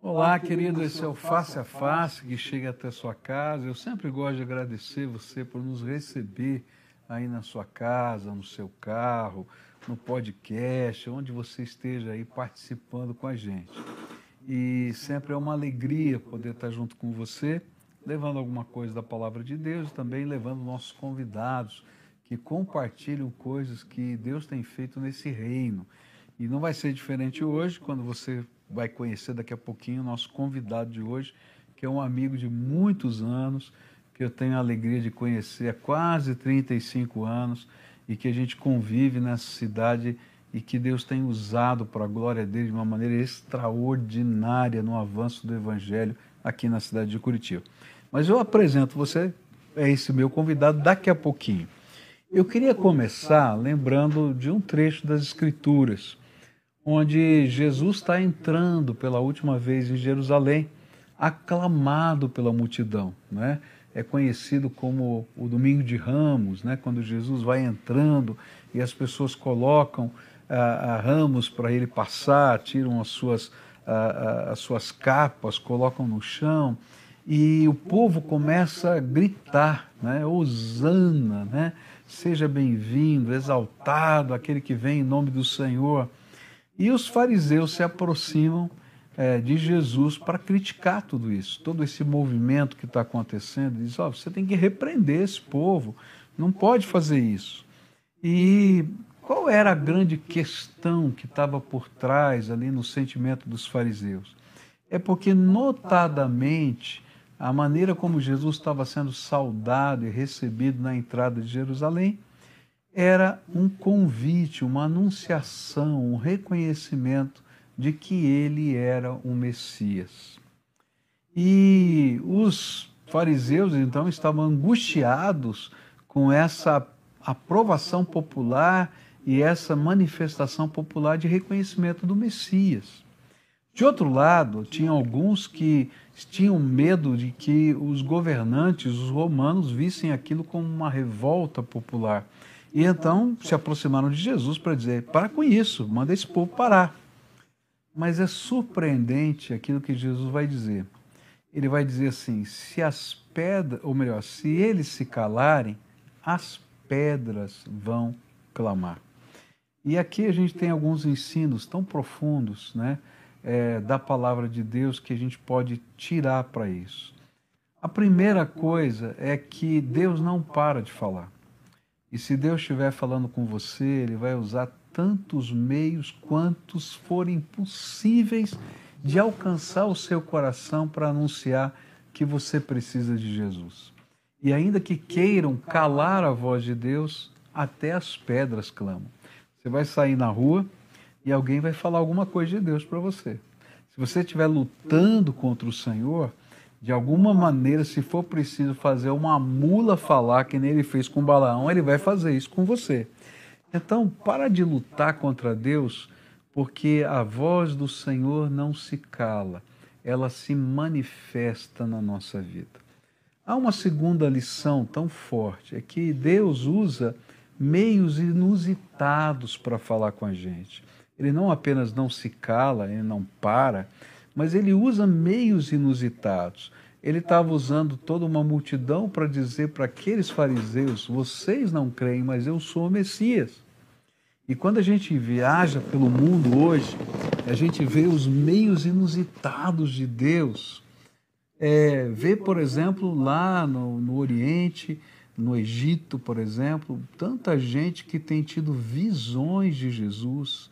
Olá, querido, esse é o Face a Face que chega até sua casa. Eu sempre gosto de agradecer você por nos receber aí na sua casa, no seu carro, no podcast, onde você esteja aí participando com a gente. E sempre é uma alegria poder estar junto com você, levando alguma coisa da palavra de Deus e também levando nossos convidados que compartilham coisas que Deus tem feito nesse reino. E não vai ser diferente hoje, quando você vai conhecer daqui a pouquinho o nosso convidado de hoje, que é um amigo de muitos anos, que eu tenho a alegria de conhecer há quase 35 anos e que a gente convive nessa cidade e que Deus tem usado para a glória dele de uma maneira extraordinária no avanço do evangelho aqui na cidade de Curitiba. Mas eu apresento você, é esse meu convidado, daqui a pouquinho. Eu queria começar lembrando de um trecho das Escrituras onde Jesus está entrando pela última vez em Jerusalém, aclamado pela multidão, né? É conhecido como o Domingo de Ramos, né? Quando Jesus vai entrando e as pessoas colocam ah, ah ramos para ele passar, tiram as suas ah, ah, as suas capas, colocam no chão e o povo começa a gritar, né? Osana, né? Seja bem-vindo, exaltado aquele que vem em nome do Senhor. E os fariseus se aproximam é, de Jesus para criticar tudo isso, todo esse movimento que está acontecendo. Diz: oh, você tem que repreender esse povo, não pode fazer isso. E qual era a grande questão que estava por trás ali no sentimento dos fariseus? É porque, notadamente, a maneira como Jesus estava sendo saudado e recebido na entrada de Jerusalém era um convite, uma anunciação, um reconhecimento de que ele era o Messias. E os fariseus então estavam angustiados com essa aprovação popular e essa manifestação popular de reconhecimento do Messias. De outro lado, tinha alguns que tinham medo de que os governantes, os romanos, vissem aquilo como uma revolta popular e então se aproximaram de Jesus para dizer: para com isso, manda esse povo parar. Mas é surpreendente aquilo que Jesus vai dizer. Ele vai dizer assim: se as pedras, ou melhor, se eles se calarem, as pedras vão clamar. E aqui a gente tem alguns ensinos tão profundos né, é, da palavra de Deus que a gente pode tirar para isso. A primeira coisa é que Deus não para de falar. E se Deus estiver falando com você, Ele vai usar tantos meios quantos forem possíveis de alcançar o seu coração para anunciar que você precisa de Jesus. E ainda que queiram calar a voz de Deus, até as pedras clamam. Você vai sair na rua e alguém vai falar alguma coisa de Deus para você. Se você estiver lutando contra o Senhor, de alguma maneira, se for preciso fazer uma mula falar, que nem ele fez com Balaão, ele vai fazer isso com você. Então, para de lutar contra Deus, porque a voz do Senhor não se cala, ela se manifesta na nossa vida. Há uma segunda lição tão forte, é que Deus usa meios inusitados para falar com a gente. Ele não apenas não se cala, ele não para, mas ele usa meios inusitados. Ele estava usando toda uma multidão para dizer para aqueles fariseus: vocês não creem, mas eu sou o Messias. E quando a gente viaja pelo mundo hoje, a gente vê os meios inusitados de Deus. É, vê, por exemplo, lá no, no Oriente, no Egito, por exemplo, tanta gente que tem tido visões de Jesus,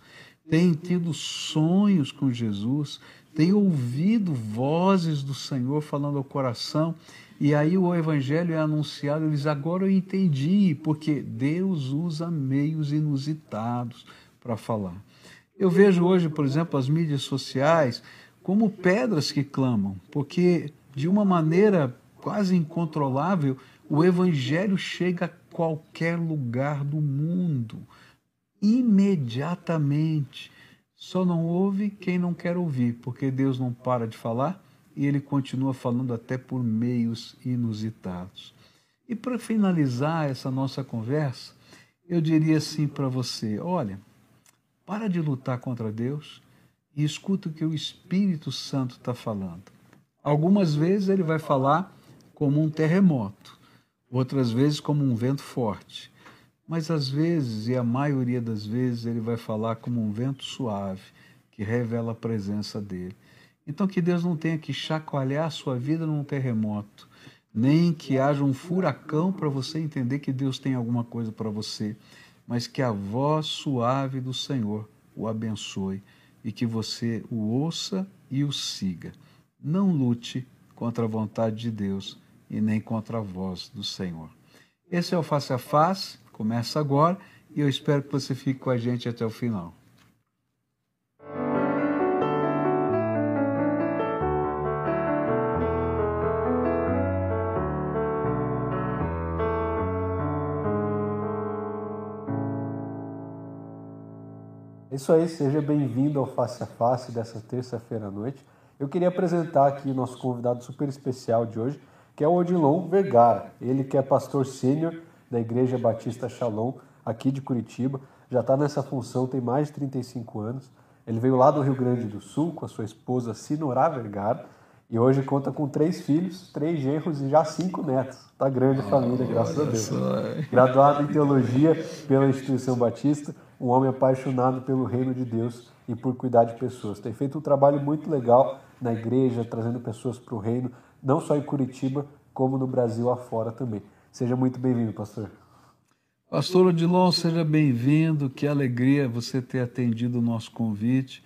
tem tido sonhos com Jesus, tem ouvido vozes do Senhor falando ao coração, e aí o evangelho é anunciado, eles agora eu entendi, porque Deus usa meios inusitados para falar. Eu vejo hoje, por exemplo, as mídias sociais como pedras que clamam, porque de uma maneira quase incontrolável, o evangelho chega a qualquer lugar do mundo imediatamente. Só não ouve quem não quer ouvir, porque Deus não para de falar e ele continua falando até por meios inusitados. E para finalizar essa nossa conversa, eu diria assim para você: olha, para de lutar contra Deus e escuta o que o Espírito Santo está falando. Algumas vezes ele vai falar como um terremoto, outras vezes como um vento forte. Mas às vezes, e a maioria das vezes, ele vai falar como um vento suave, que revela a presença dele. Então, que Deus não tenha que chacoalhar a sua vida num terremoto, nem que haja um furacão para você entender que Deus tem alguma coisa para você, mas que a voz suave do Senhor o abençoe e que você o ouça e o siga. Não lute contra a vontade de Deus e nem contra a voz do Senhor. Esse é o Face a Face, começa agora e eu espero que você fique com a gente até o final. É isso aí, seja bem-vindo ao Face a Face dessa terça-feira à noite. Eu queria apresentar aqui nosso convidado super especial de hoje, que é o Odilon Vergara. Ele que é pastor sênior da Igreja Batista Shalom, aqui de Curitiba. Já está nessa função tem mais de 35 anos. Ele veio lá do Rio Grande do Sul com a sua esposa Sinorá Vergara e hoje conta com três filhos, três genros e já cinco netos. Está grande a família, graças a Deus. Graduado em teologia pela Instituição Batista, um homem apaixonado pelo reino de Deus e por cuidar de pessoas. Tem feito um trabalho muito legal na igreja, trazendo pessoas para o reino, não só em Curitiba, como no Brasil afora também. Seja muito bem-vindo, pastor. Pastor Odilon, seja bem-vindo. Que alegria você ter atendido o nosso convite.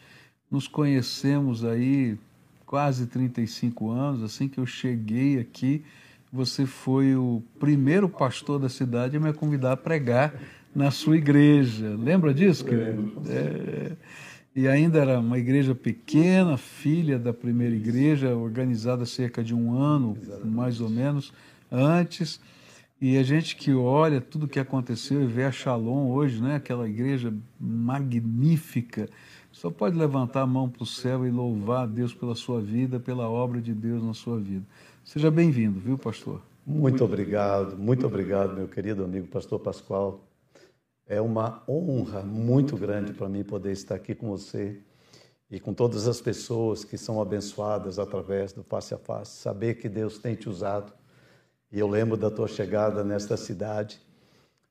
Nos conhecemos aí quase 35 anos. Assim que eu cheguei aqui, você foi o primeiro pastor da cidade a me convidar a pregar na sua igreja. Lembra disso, querido? É, e ainda era uma igreja pequena, filha da primeira igreja, organizada cerca de um ano, mais ou menos, antes. E a gente que olha tudo o que aconteceu e vê a Shalom hoje, né? aquela igreja magnífica, só pode levantar a mão para o céu e louvar a Deus pela sua vida, pela obra de Deus na sua vida. Seja bem-vindo, viu, pastor? Muito obrigado, muito obrigado, meu querido amigo pastor Pascoal. É uma honra muito grande para mim poder estar aqui com você e com todas as pessoas que são abençoadas através do face a face. Saber que Deus tem te usado. E eu lembro da tua chegada nesta cidade.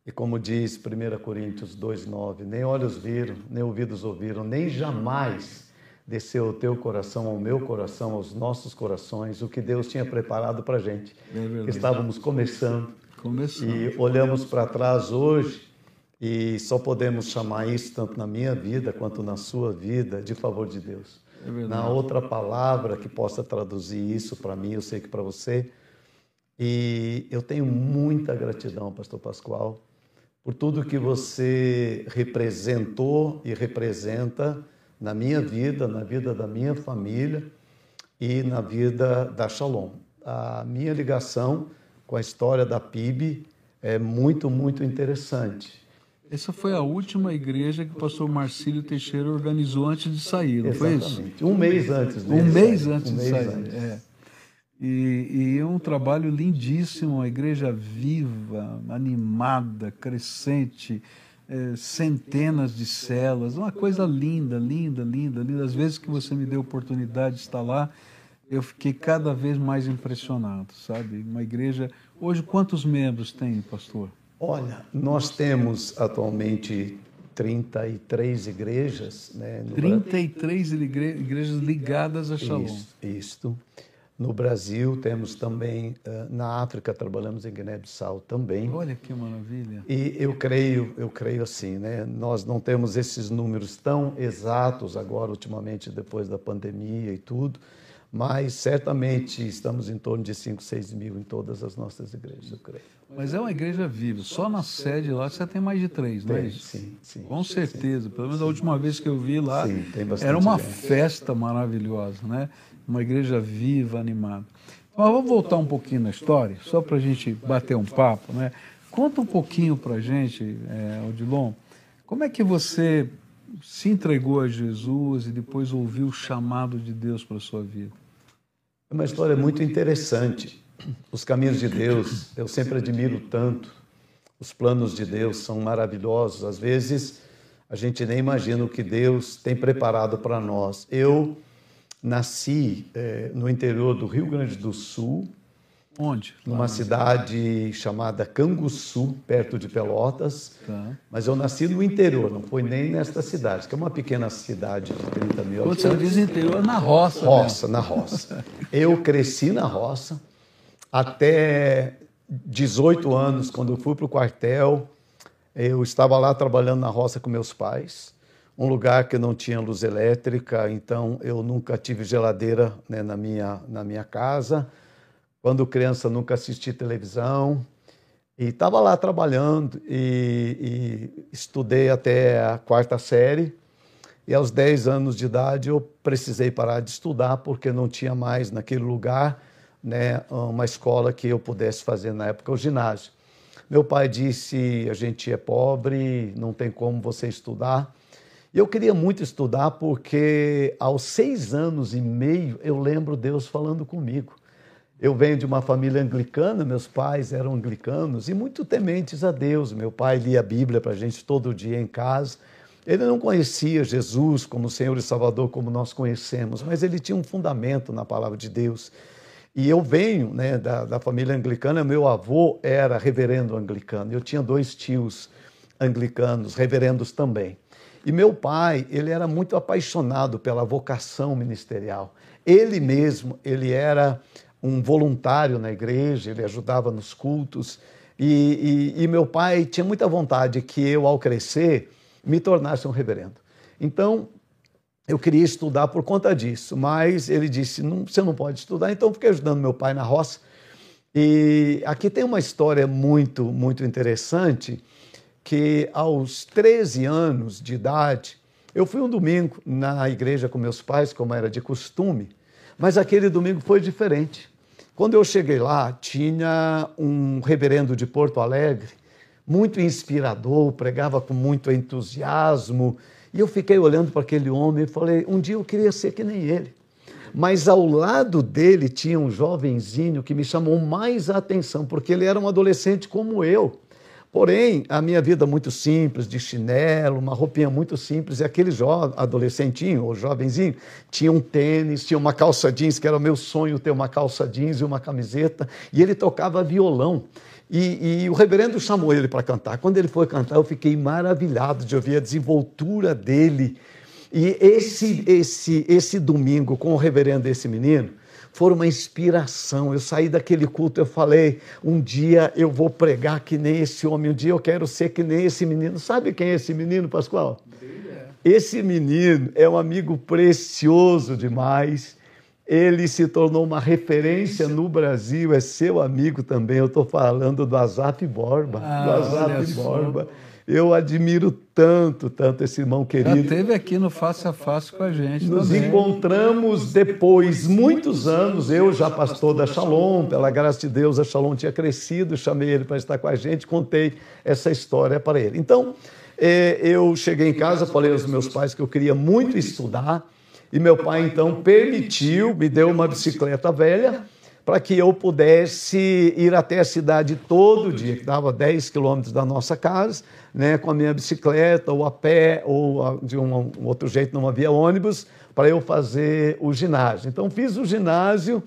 E como diz 1 Coríntios 2,9: nem olhos viram, nem ouvidos ouviram, nem jamais desceu o teu coração ao meu coração, aos nossos corações, o que Deus tinha preparado para a gente. É Estávamos começando. começando. E olhamos para trás hoje e só podemos chamar isso, tanto na minha vida quanto na sua vida, de favor de Deus. É na outra palavra que possa traduzir isso para mim, eu sei que para você. E eu tenho muita gratidão, Pastor Pascoal, por tudo que você representou e representa na minha vida, na vida da minha família e na vida da Shalom. A minha ligação com a história da PIB é muito, muito interessante. Essa foi a última igreja que o pastor Marcílio Teixeira organizou antes de sair, não Exatamente. foi isso? Um mês antes. Um mês antes um de mês sair. Antes. É. E, e, é um trabalho lindíssimo, uma igreja viva, animada, crescente, é, centenas de celas, uma coisa linda, linda, linda, linda. Às vezes que você me deu oportunidade de estar lá, eu fiquei cada vez mais impressionado, sabe? Uma igreja. Hoje, quantos membros tem, pastor? Olha, nós temos atualmente 33 igrejas. Né, 33 igre igrejas ligadas a Shalom. Isso, isto. No Brasil temos também, na África trabalhamos em Guiné-Bissau também. Olha que maravilha. E eu creio, eu creio assim, né? Nós não temos esses números tão exatos agora ultimamente depois da pandemia e tudo, mas certamente estamos em torno de 5, 6 mil em todas as nossas igrejas, eu creio. Mas é uma igreja viva. Só na sede lá você tem mais de três, não é isso? Sim, sim. Com certeza. Sim, Pelo menos a última vez que eu vi lá, sim, era uma gente. festa maravilhosa, né? Uma igreja viva, animada. Mas vamos voltar um pouquinho na história, só para a gente bater um papo, né? Conta um pouquinho para a gente, é, Odilon, como é que você se entregou a Jesus e depois ouviu o chamado de Deus para a sua vida? É uma história muito interessante. Os caminhos de Deus, eu sempre admiro tanto. Os planos de Deus são maravilhosos. Às vezes, a gente nem imagina o que Deus tem preparado para nós. Eu nasci é, no interior do Rio Grande do Sul. Onde? Numa cidade chamada Canguçu, perto de Pelotas. Tá. Mas eu nasci no interior, não foi nem nesta cidade, que é uma pequena cidade de 30 mil Quando você diz interior, na roça. Roça, na roça. Eu cresci na roça até 18 anos, quando eu fui para o quartel. Eu estava lá trabalhando na roça com meus pais um lugar que não tinha luz elétrica, então eu nunca tive geladeira né, na, minha, na minha casa. Quando criança, nunca assisti televisão. E estava lá trabalhando e, e, estudei até a quarta série. E aos 10 anos de idade eu precisei parar de estudar porque não tinha mais naquele lugar né, uma escola que eu pudesse fazer na época o ginásio. Meu pai disse: a gente é pobre, não tem como você estudar. Eu queria muito estudar porque aos seis anos e meio eu lembro Deus falando comigo. Eu venho de uma família anglicana, meus pais eram anglicanos e muito tementes a Deus. Meu pai lia a Bíblia para a gente todo dia em casa. Ele não conhecia Jesus como Senhor e Salvador como nós conhecemos, mas ele tinha um fundamento na palavra de Deus. E eu venho né, da, da família anglicana, meu avô era reverendo anglicano. Eu tinha dois tios anglicanos, reverendos também. E meu pai, ele era muito apaixonado pela vocação ministerial. Ele mesmo, ele era um voluntário na igreja, ele ajudava nos cultos. E, e, e meu pai tinha muita vontade que eu, ao crescer, me tornasse um reverendo. Então, eu queria estudar por conta disso, mas ele disse: não, você não pode estudar, então fiquei ajudando meu pai na roça. E aqui tem uma história muito, muito interessante que aos 13 anos de idade, eu fui um domingo na igreja com meus pais, como era de costume, mas aquele domingo foi diferente. Quando eu cheguei lá, tinha um reverendo de Porto Alegre, muito inspirador, pregava com muito entusiasmo, e eu fiquei olhando para aquele homem e falei: um dia eu queria ser que nem ele. Mas ao lado dele tinha um jovenzinho que me chamou mais a atenção, porque ele era um adolescente como eu. Porém, a minha vida muito simples, de chinelo, uma roupinha muito simples, e aquele jovem, adolescentinho ou jovenzinho tinha um tênis, tinha uma calça jeans, que era o meu sonho ter uma calça jeans e uma camiseta, e ele tocava violão. E, e o reverendo chamou ele para cantar. Quando ele foi cantar, eu fiquei maravilhado de ouvir a desenvoltura dele. E esse, esse, esse domingo, com o reverendo esse menino, foram uma inspiração. Eu saí daquele culto, eu falei: um dia eu vou pregar que nem esse homem, um dia eu quero ser que nem esse menino. Sabe quem é esse menino, Pascoal? Esse menino é um amigo precioso demais. Ele se tornou uma referência no Brasil, é seu amigo também. Eu estou falando do Azap Borba. Ah, do Azap Borba. Só. Eu admiro tanto, tanto esse irmão querido. Já esteve aqui no Face a Face com a gente. Nos também. encontramos depois, muitos anos, eu já pastor da Shalom, pela graça de Deus, a Shalom tinha crescido, chamei ele para estar com a gente, contei essa história para ele. Então, é, eu cheguei em casa, falei aos meus pais que eu queria muito estudar, e meu pai então permitiu, me deu uma bicicleta velha para que eu pudesse ir até a cidade todo dia, que dava 10 quilômetros da nossa casa, né, com a minha bicicleta, ou a pé, ou de um, um outro jeito não havia ônibus, para eu fazer o ginásio. Então, fiz o ginásio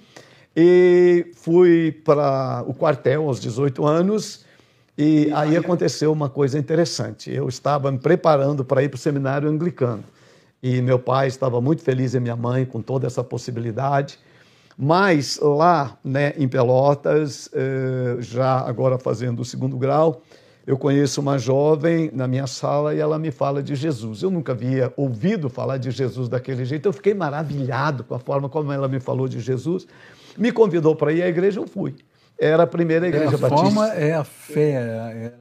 e fui para o quartel aos 18 anos. E aí aconteceu uma coisa interessante. Eu estava me preparando para ir para o seminário anglicano. E meu pai estava muito feliz e minha mãe com toda essa possibilidade. Mas lá né, em Pelotas, eh, já agora fazendo o segundo grau, eu conheço uma jovem na minha sala e ela me fala de Jesus. Eu nunca havia ouvido falar de Jesus daquele jeito. Eu fiquei maravilhado com a forma como ela me falou de Jesus. Me convidou para ir à igreja, eu fui. Era a primeira igreja a batista. A forma é a fé, era, era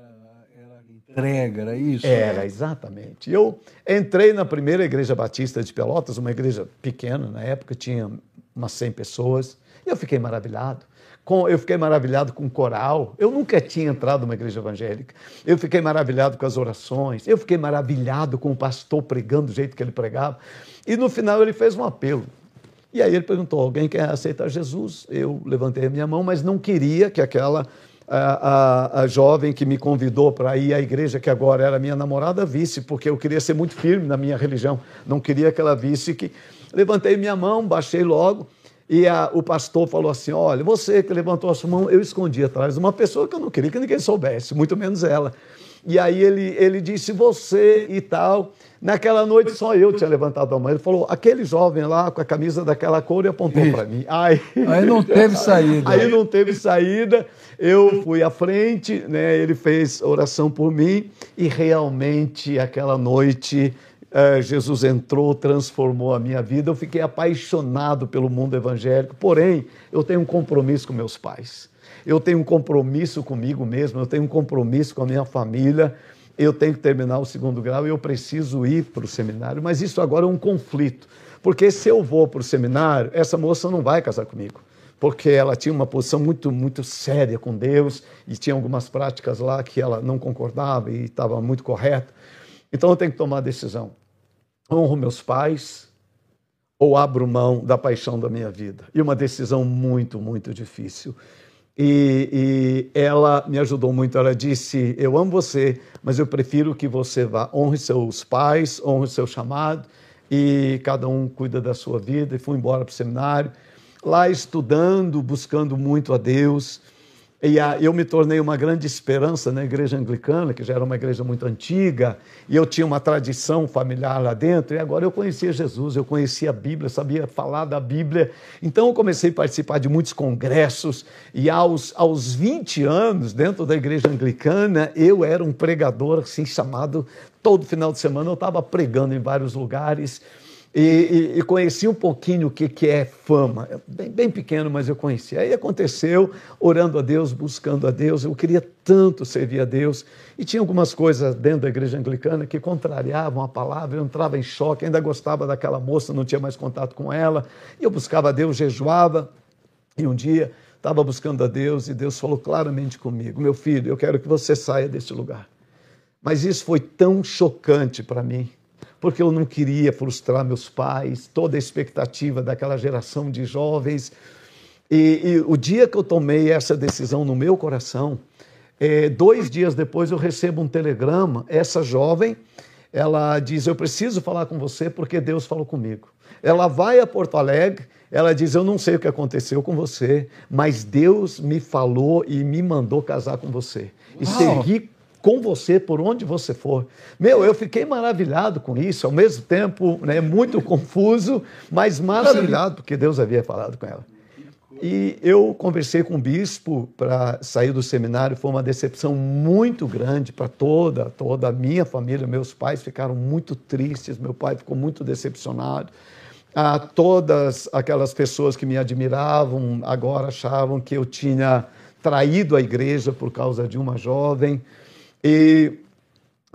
a entrega, era isso? Era, exatamente. Eu entrei na primeira igreja batista de Pelotas, uma igreja pequena, na época tinha umas 100 pessoas. E eu fiquei maravilhado. Com, eu fiquei maravilhado com o coral. Eu nunca tinha entrado numa igreja evangélica. Eu fiquei maravilhado com as orações. Eu fiquei maravilhado com o pastor pregando do jeito que ele pregava. E no final ele fez um apelo. E aí ele perguntou: alguém quer aceitar Jesus? Eu levantei a minha mão, mas não queria que aquela a, a, a jovem que me convidou para ir à igreja, que agora era minha namorada, visse, porque eu queria ser muito firme na minha religião. Não queria que ela visse que. Levantei minha mão, baixei logo. E a, o pastor falou assim: Olha, você que levantou a sua mão, eu escondi atrás de uma pessoa que eu não queria que ninguém soubesse, muito menos ela. E aí ele, ele disse: Você e tal. Naquela noite só eu tinha levantado a mão. Ele falou: aquele jovem lá com a camisa daquela cor e apontou para mim. Aí, aí não teve saída. Aí não teve saída. Eu fui à frente, né? ele fez oração por mim e realmente aquela noite é, Jesus entrou, transformou a minha vida. Eu fiquei apaixonado pelo mundo evangélico. Porém, eu tenho um compromisso com meus pais. Eu tenho um compromisso comigo mesmo. Eu tenho um compromisso com a minha família. Eu tenho que terminar o segundo grau e eu preciso ir para o seminário. Mas isso agora é um conflito. Porque se eu vou para o seminário, essa moça não vai casar comigo porque ela tinha uma posição muito, muito séria com Deus e tinha algumas práticas lá que ela não concordava e estava muito correta. Então eu tenho que tomar a decisão honro meus pais ou abro mão da paixão da minha vida? E uma decisão muito, muito difícil. E, e, ela me ajudou muito. Ela disse: Eu amo você, mas eu prefiro que você vá. Honre seus pais, honre seu chamado, e cada um cuida da sua vida. E fui embora para o seminário, lá estudando, buscando muito a Deus. E eu me tornei uma grande esperança na igreja anglicana, que já era uma igreja muito antiga, e eu tinha uma tradição familiar lá dentro, e agora eu conhecia Jesus, eu conhecia a Bíblia, sabia falar da Bíblia. Então eu comecei a participar de muitos congressos, e aos, aos 20 anos, dentro da igreja anglicana, eu era um pregador assim chamado. Todo final de semana eu estava pregando em vários lugares e, e, e conheci um pouquinho o que, que é fama. Bem, bem pequeno, mas eu conheci. Aí aconteceu, orando a Deus, buscando a Deus. Eu queria tanto servir a Deus. E tinha algumas coisas dentro da igreja anglicana que contrariavam a palavra. Eu entrava em choque, ainda gostava daquela moça, não tinha mais contato com ela. E eu buscava a Deus, jejuava. E um dia estava buscando a Deus e Deus falou claramente comigo: Meu filho, eu quero que você saia desse lugar. Mas isso foi tão chocante para mim porque eu não queria frustrar meus pais, toda a expectativa daquela geração de jovens. E, e o dia que eu tomei essa decisão no meu coração, é, dois dias depois eu recebo um telegrama. Essa jovem, ela diz: Eu preciso falar com você porque Deus falou comigo. Ela vai a Porto Alegre, ela diz: Eu não sei o que aconteceu com você, mas Deus me falou e me mandou casar com você. E seguir com você por onde você for. Meu, eu fiquei maravilhado com isso, ao mesmo tempo né, muito confuso, mas maravilhado porque Deus havia falado com ela. E eu conversei com o bispo para sair do seminário, foi uma decepção muito grande para toda, toda a minha família. Meus pais ficaram muito tristes, meu pai ficou muito decepcionado. Ah, todas aquelas pessoas que me admiravam agora achavam que eu tinha traído a igreja por causa de uma jovem. E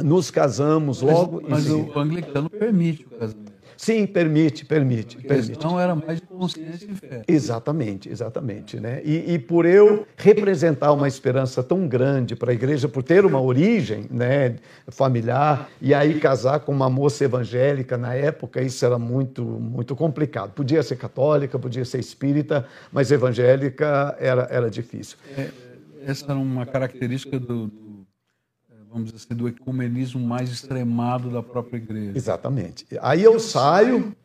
nos casamos logo. Mas, mas o anglicano permite o casamento. Sim, permite, permite. permite. Não era mais de consciência e fé. Exatamente, exatamente. Né? E, e, por eu representar uma esperança tão grande para a igreja, por ter uma origem né, familiar, e aí casar com uma moça evangélica na época, isso era muito, muito complicado. Podia ser católica, podia ser espírita, mas evangélica era, era difícil. É, essa era uma característica do vamos dizer assim, do ecumenismo mais extremado da própria igreja. Exatamente. Aí eu saio,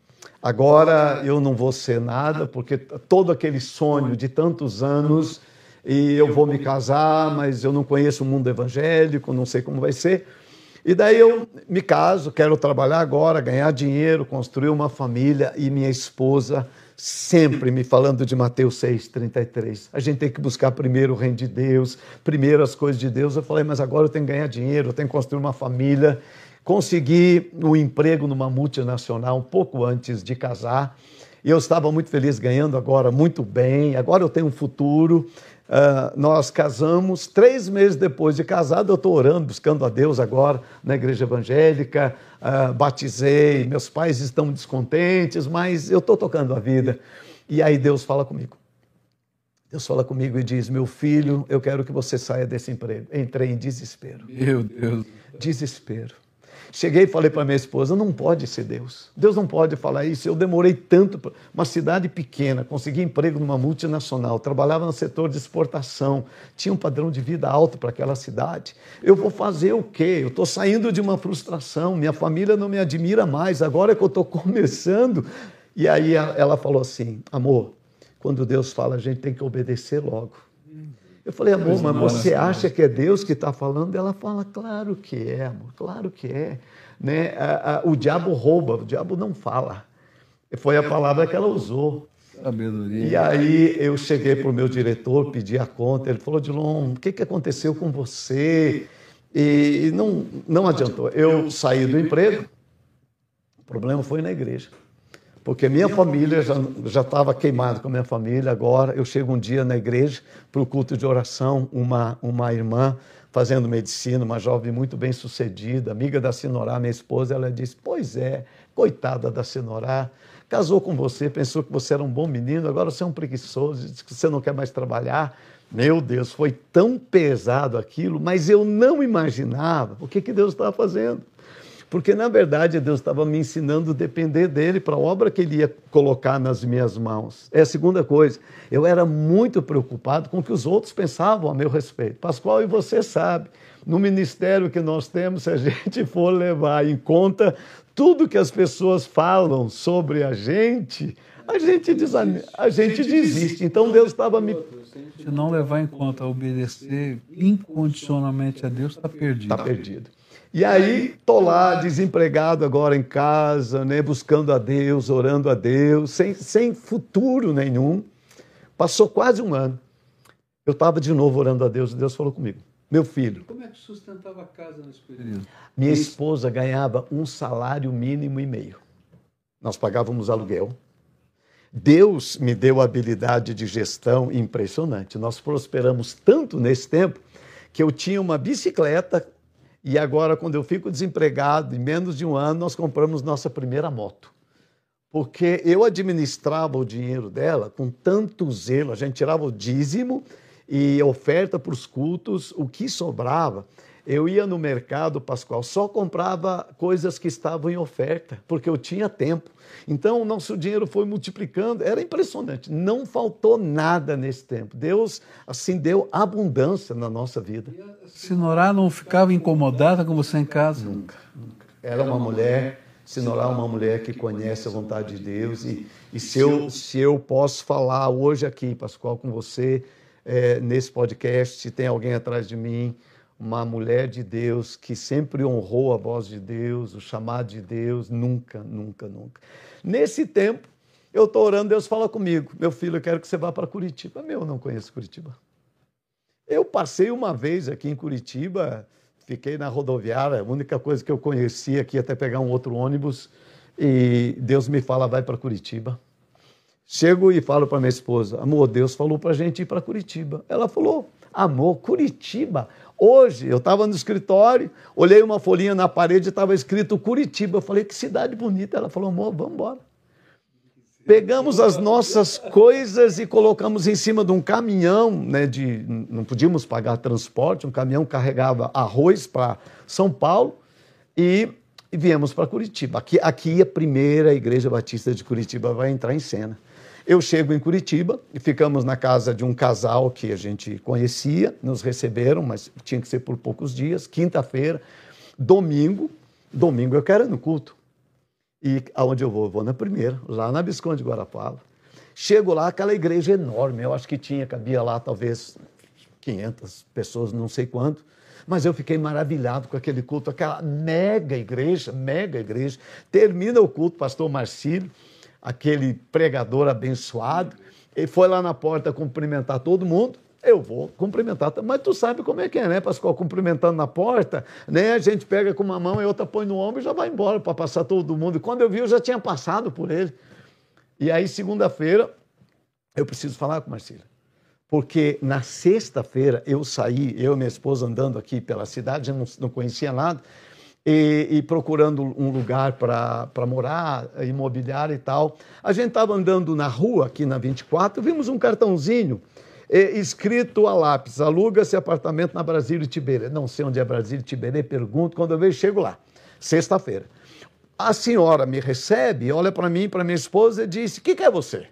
agora eu não vou ser nada, porque todo aquele sonho de tantos anos, e eu vou me casar, mas eu não conheço o mundo evangélico, não sei como vai ser. E daí eu me caso, quero trabalhar agora, ganhar dinheiro, construir uma família, e minha esposa sempre me falando de Mateus 6,33. A gente tem que buscar primeiro o reino de Deus, primeiro as coisas de Deus. Eu falei, mas agora eu tenho que ganhar dinheiro, eu tenho que construir uma família. Consegui um emprego numa multinacional um pouco antes de casar. E eu estava muito feliz ganhando agora muito bem. Agora eu tenho um futuro. Uh, nós casamos, três meses depois de casado, eu estou orando, buscando a Deus agora na igreja evangélica, uh, batizei, meus pais estão descontentes, mas eu estou tocando a vida. E aí Deus fala comigo. Deus fala comigo e diz: Meu filho, eu quero que você saia desse emprego. Entrei em desespero. Meu Deus. Desespero. Cheguei e falei para minha esposa: não pode ser Deus. Deus não pode falar isso. Eu demorei tanto. Uma cidade pequena, consegui emprego numa multinacional, trabalhava no setor de exportação, tinha um padrão de vida alto para aquela cidade. Eu vou fazer o quê? Eu estou saindo de uma frustração, minha família não me admira mais, agora é que eu estou começando. E aí ela falou assim: amor, quando Deus fala, a gente tem que obedecer logo. Eu falei, amor, mas você acha que é Deus que está falando? Ela fala, claro que é, amor, claro que é. Né? O diabo rouba, o diabo não fala. Foi a palavra que ela usou. Sabedoria. E aí eu cheguei para o meu diretor, pedi a conta, ele falou, Dilon, o que, que aconteceu com você? E não, não adiantou. Eu saí do emprego, o problema foi na igreja. Porque minha família já estava queimada com a minha família. Agora eu chego um dia na igreja para o culto de oração, uma, uma irmã fazendo medicina, uma jovem muito bem sucedida, amiga da Sinorá, minha esposa, ela disse: Pois é, coitada da Sinorá, casou com você, pensou que você era um bom menino, agora você é um preguiçoso, disse que você não quer mais trabalhar. Meu Deus, foi tão pesado aquilo, mas eu não imaginava o que, que Deus estava fazendo. Porque, na verdade, Deus estava me ensinando a depender dele para a obra que ele ia colocar nas minhas mãos. É a segunda coisa. Eu era muito preocupado com o que os outros pensavam a meu respeito. Pascoal, e você sabe, no ministério que nós temos, se a gente for levar em conta tudo que as pessoas falam sobre a gente, a gente, desan... a gente desiste. Então Deus estava me. Se não levar em conta obedecer incondicionalmente a Deus, está perdido. Está perdido. E aí, tô lá, desempregado agora em casa, né, buscando a Deus, orando a Deus, sem, sem futuro nenhum. Passou quase um ano. Eu estava de novo orando a Deus e Deus falou comigo: Meu filho. Como é que sustentava a casa nesse período? Minha esposa ganhava um salário mínimo e meio. Nós pagávamos aluguel. Deus me deu a habilidade de gestão impressionante. Nós prosperamos tanto nesse tempo que eu tinha uma bicicleta e agora, quando eu fico desempregado, em menos de um ano, nós compramos nossa primeira moto. Porque eu administrava o dinheiro dela com tanto zelo, a gente tirava o dízimo e oferta para os cultos, o que sobrava, eu ia no mercado, Pascoal, só comprava coisas que estavam em oferta, porque eu tinha tempo. Então, o nosso dinheiro foi multiplicando, era impressionante. Não faltou nada nesse tempo. Deus, assim, deu abundância na nossa vida. A Sinorá não ficava incomodada com você em casa? Nunca, nunca. Era uma mulher, Sinorá é uma mulher que conhece a vontade de Deus. E, e se, eu, se eu posso falar hoje aqui, Pascoal, com você, é, nesse podcast, se tem alguém atrás de mim, uma mulher de Deus que sempre honrou a voz de Deus, o chamado de Deus, nunca, nunca, nunca. Nesse tempo, eu estou orando, Deus fala comigo: meu filho, eu quero que você vá para Curitiba. Meu, eu não conheço Curitiba. Eu passei uma vez aqui em Curitiba, fiquei na rodoviária, a única coisa que eu conhecia aqui até pegar um outro ônibus, e Deus me fala: vai para Curitiba. Chego e falo para minha esposa: amor, Deus falou para a gente ir para Curitiba. Ela falou: amor, Curitiba? Hoje, eu estava no escritório, olhei uma folhinha na parede e estava escrito Curitiba. Eu falei, que cidade bonita. Ela falou, amor, vamos embora. Pegamos as nossas coisas e colocamos em cima de um caminhão, né, de, não podíamos pagar transporte, um caminhão carregava arroz para São Paulo e, e viemos para Curitiba. Aqui, aqui a primeira igreja batista de Curitiba vai entrar em cena. Eu chego em Curitiba e ficamos na casa de um casal que a gente conhecia, nos receberam, mas tinha que ser por poucos dias. Quinta-feira, domingo, domingo eu quero ir no culto. E aonde eu vou? Eu vou na primeira, lá na Visconde de Guarapava. Chego lá, aquela igreja enorme, eu acho que tinha, cabia lá talvez 500 pessoas, não sei quanto. Mas eu fiquei maravilhado com aquele culto, aquela mega igreja, mega igreja. Termina o culto, pastor Marcílio, aquele pregador abençoado, ele foi lá na porta cumprimentar todo mundo. Eu vou cumprimentar, mas tu sabe como é que é, né, Pascoal? Cumprimentando na porta, né? A gente pega com uma mão e outra põe no ombro e já vai embora para passar todo mundo. E quando eu vi, eu já tinha passado por ele. E aí, segunda-feira, eu preciso falar com Marcília. Porque na sexta-feira eu saí, eu e minha esposa andando aqui pela cidade, não, não conhecia nada, e, e procurando um lugar para morar, imobiliário e tal. A gente estava andando na rua, aqui na 24, vimos um cartãozinho eh, escrito a lápis: aluga-se apartamento na Brasília e Tiberê. Não sei onde é Brasília e Tiberê, pergunto. Quando eu vejo, chego lá. sexta-feira. A senhora me recebe, olha para mim, para minha esposa e disse: O que, que é você?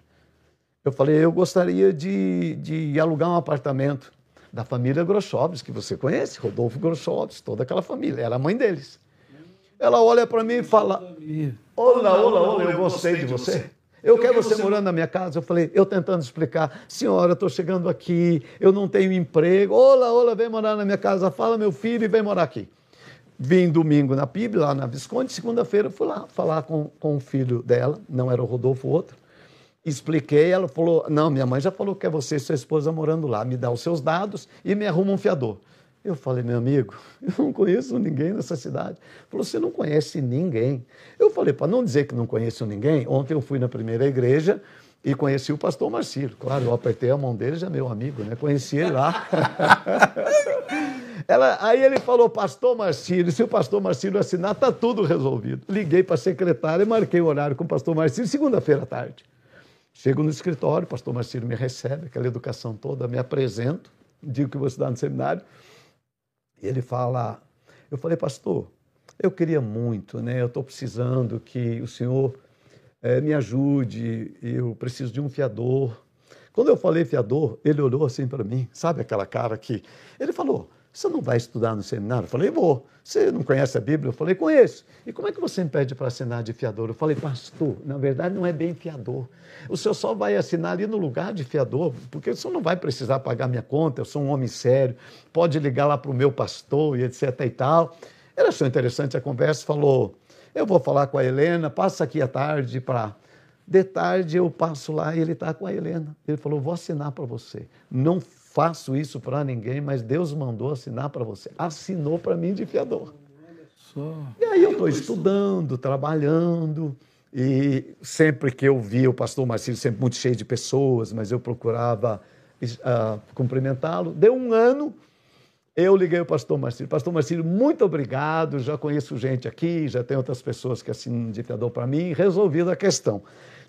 Eu falei: Eu gostaria de, de alugar um apartamento da família Groschovs, que você conhece, Rodolfo Groschovs, toda aquela família, era a mãe deles. Ela olha para mim e fala: Olá, olá, olá, eu gostei de você. Eu quero você morando na minha casa. Eu falei, eu tentando explicar, senhora, estou chegando aqui, eu não tenho emprego. Olá, olá, vem morar na minha casa. Fala, meu filho, e vem morar aqui. Vim domingo na PIB, lá na Visconde, segunda-feira fui lá falar com, com o filho dela, não era o Rodolfo, outro. Expliquei, ela falou: Não, minha mãe já falou que é você e sua esposa morando lá, me dá os seus dados e me arruma um fiador. Eu falei, meu amigo, eu não conheço ninguém nessa cidade. Falou, você não conhece ninguém. Eu falei, para não dizer que não conheço ninguém, ontem eu fui na primeira igreja e conheci o pastor Marcílio. Claro, eu apertei a mão dele, já é meu amigo, né? Conheci ele lá. Ela, aí ele falou, pastor Marcílio, se o pastor Marcílio assinar, está tudo resolvido. Liguei para a secretária e marquei o horário com o pastor Marcílio, segunda-feira à tarde. Chego no escritório, o pastor Marcílio me recebe, aquela educação toda, me apresento, digo que vou estudar no seminário. E ele fala, eu falei, pastor, eu queria muito, né? Eu estou precisando que o senhor é, me ajude, eu preciso de um fiador. Quando eu falei fiador, ele olhou assim para mim, sabe aquela cara que. Ele falou: Você não vai estudar no seminário? Eu falei: Vou. Você não conhece a Bíblia? Eu falei: Conheço. E como é que você me pede para assinar de fiador? Eu falei: Pastor, na verdade não é bem fiador. O senhor só vai assinar ali no lugar de fiador, porque o senhor não vai precisar pagar minha conta, eu sou um homem sério, pode ligar lá para o meu pastor e etc e tal. Ele achou interessante a conversa, falou: Eu vou falar com a Helena, passa aqui à tarde para. De tarde eu passo lá e ele está com a Helena. Ele falou: Vou assinar para você. Não faço isso para ninguém, mas Deus mandou assinar para você. Assinou para mim de fiador. E aí eu estou estudando, trabalhando, e sempre que eu via o pastor Marcílio, sempre muito cheio de pessoas, mas eu procurava uh, cumprimentá-lo. Deu um ano, eu liguei ao pastor Marcílio. Pastor Marcílio, muito obrigado, já conheço gente aqui, já tem outras pessoas que assinam um ditador para mim, resolvida a questão.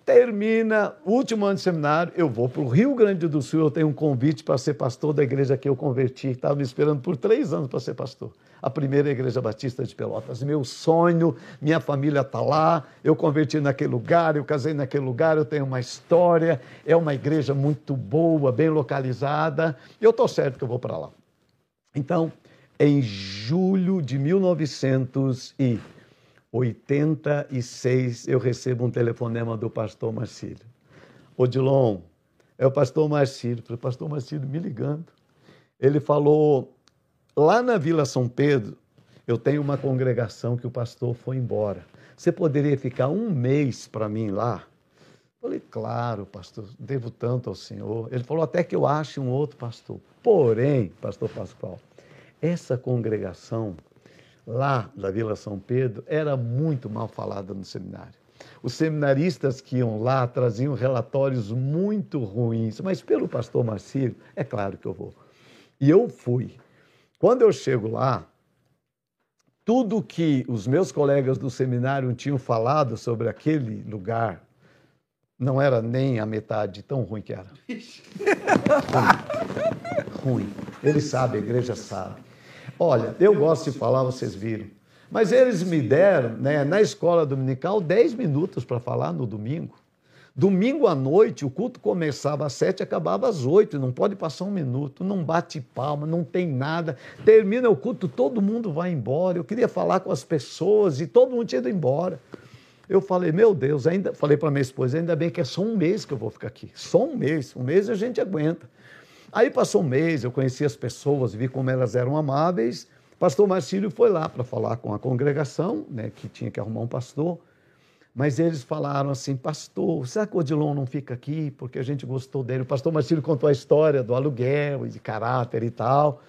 Termina o último ano de seminário, eu vou para o Rio Grande do Sul, eu tenho um convite para ser pastor da igreja que eu converti. Estava me esperando por três anos para ser pastor. A primeira igreja batista de Pelotas. Meu sonho, minha família está lá, eu converti naquele lugar, eu casei naquele lugar, eu tenho uma história, é uma igreja muito boa, bem localizada. Eu estou certo que eu vou para lá. Então, em julho de 1900 e 86, eu recebo um telefonema do pastor Marcílio. Odilon, é o pastor Marcílio. Falei, pastor Marcílio me ligando. Ele falou, lá na Vila São Pedro, eu tenho uma congregação que o pastor foi embora. Você poderia ficar um mês para mim lá? Falei, claro, pastor, devo tanto ao senhor. Ele falou, até que eu ache um outro pastor. Porém, pastor Pascoal, essa congregação lá da Vila São Pedro era muito mal falada no seminário. Os seminaristas que iam lá traziam relatórios muito ruins, mas pelo pastor Marcílio, é claro que eu vou. E eu fui. Quando eu chego lá, tudo que os meus colegas do seminário tinham falado sobre aquele lugar não era nem a metade tão ruim que era. ruim. ruim. Ele sabe, a igreja sabe. Olha, eu gosto de falar, vocês viram. Mas eles me deram, né, na escola dominical, 10 minutos para falar no domingo. Domingo à noite, o culto começava às sete, acabava às oito, não pode passar um minuto, não bate palma, não tem nada. Termina o culto, todo mundo vai embora. Eu queria falar com as pessoas e todo mundo tinha ido embora. Eu falei, meu Deus, ainda falei para minha esposa, ainda bem que é só um mês que eu vou ficar aqui. Só um mês. Um mês a gente aguenta. Aí passou um mês, eu conheci as pessoas, vi como elas eram amáveis. Pastor Marcílio foi lá para falar com a congregação, né, que tinha que arrumar um pastor. Mas eles falaram assim, pastor, será que o Odilon não fica aqui? Porque a gente gostou dele. O pastor Marcílio contou a história do aluguel e de caráter e tal.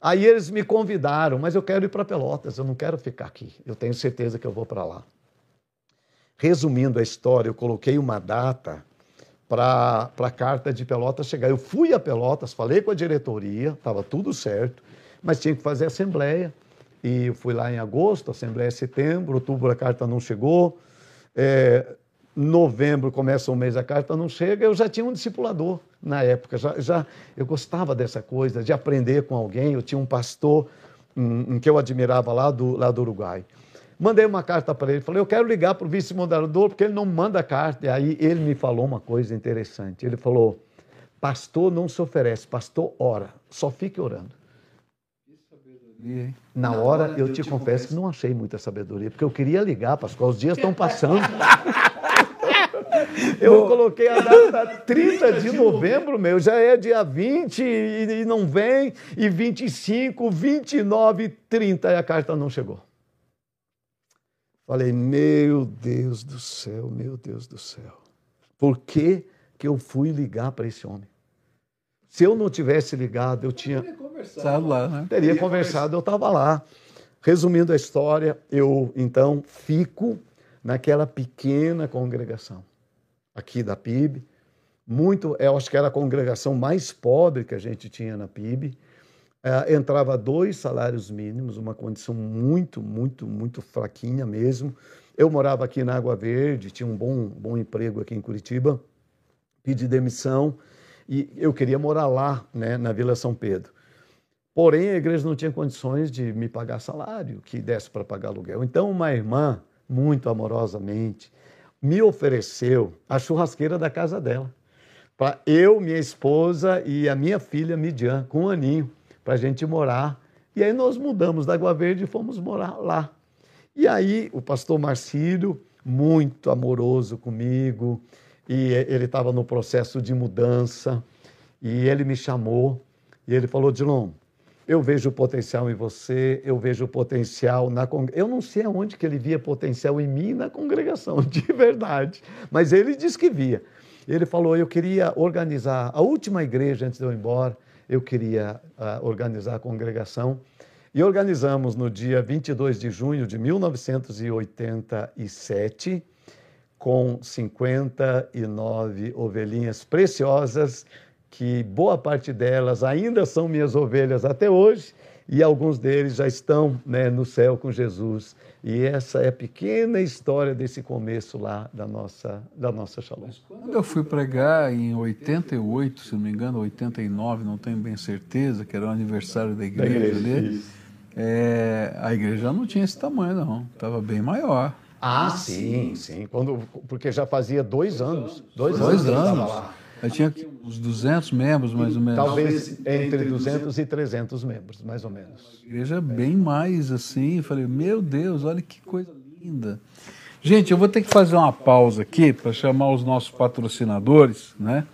Aí eles me convidaram, mas eu quero ir para Pelotas, eu não quero ficar aqui. Eu tenho certeza que eu vou para lá. Resumindo a história, eu coloquei uma data para a carta de Pelotas chegar. Eu fui a Pelotas, falei com a diretoria, estava tudo certo, mas tinha que fazer assembleia. E eu fui lá em agosto, assembleia é setembro, outubro a carta não chegou, é, novembro começa o mês, a carta não chega, eu já tinha um discipulador na época, já, já eu gostava dessa coisa, de aprender com alguém, eu tinha um pastor um, um que eu admirava lá do, lá do Uruguai. Mandei uma carta para ele, falei, eu quero ligar para o vice-moderador, porque ele não manda carta. E aí ele me falou uma coisa interessante. Ele falou, pastor não se oferece, pastor ora, só fique orando. Na hora, eu te confesso que não achei muita sabedoria, porque eu queria ligar, Pascoal, os dias estão passando. Eu coloquei a data 30 de novembro, meu, já é dia 20 e não vem, e 25, 29, 30 e a carta não chegou. Falei, meu Deus do céu, meu Deus do céu. Por que, que eu fui ligar para esse homem? Se eu não tivesse ligado, eu tinha. Teria conversado lá, né? Teria conversado, eu estava lá. Resumindo a história, eu então fico naquela pequena congregação aqui da PIB. Muito, eu acho que era a congregação mais pobre que a gente tinha na PIB. É, entrava dois salários mínimos, uma condição muito, muito, muito fraquinha mesmo. Eu morava aqui na Água Verde, tinha um bom, bom emprego aqui em Curitiba, pedi demissão e eu queria morar lá, né, na Vila São Pedro. Porém, a igreja não tinha condições de me pagar salário que desse para pagar aluguel. Então, uma irmã, muito amorosamente, me ofereceu a churrasqueira da casa dela. Para eu, minha esposa e a minha filha Midian, com um aninho para a gente morar. E aí nós mudamos da Água Verde e fomos morar lá. E aí o pastor Marcílio, muito amoroso comigo, e ele estava no processo de mudança, e ele me chamou e ele falou: Dilon, eu vejo potencial em você, eu vejo potencial na congregação. Eu não sei aonde que ele via potencial em mim na congregação, de verdade, mas ele disse que via. Ele falou: eu queria organizar a última igreja antes de eu ir embora eu queria uh, organizar a congregação. E organizamos no dia 22 de junho de 1987, com 59 ovelhinhas preciosas, que boa parte delas ainda são minhas ovelhas até hoje, e alguns deles já estão né, no céu com Jesus. E essa é a pequena história desse começo lá da nossa, da nossa Shalom. Quando eu fui pregar em 88, se não me engano, 89, não tenho bem certeza, que era o aniversário da igreja, da igreja ali, é, a igreja não tinha esse tamanho, não. Estava bem maior. Ah, sim, sim. Quando, porque já fazia dois anos. Dois, dois anos. anos. Eu tinha uns 200 membros, mais ou menos. Talvez entre 200 e 300 membros, mais ou menos. A igreja bem mais assim. Eu falei, meu Deus, olha que coisa linda. Gente, eu vou ter que fazer uma pausa aqui para chamar os nossos patrocinadores, né?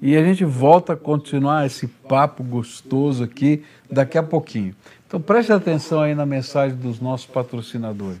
E a gente volta a continuar esse papo gostoso aqui daqui a pouquinho. Então preste atenção aí na mensagem dos nossos patrocinadores.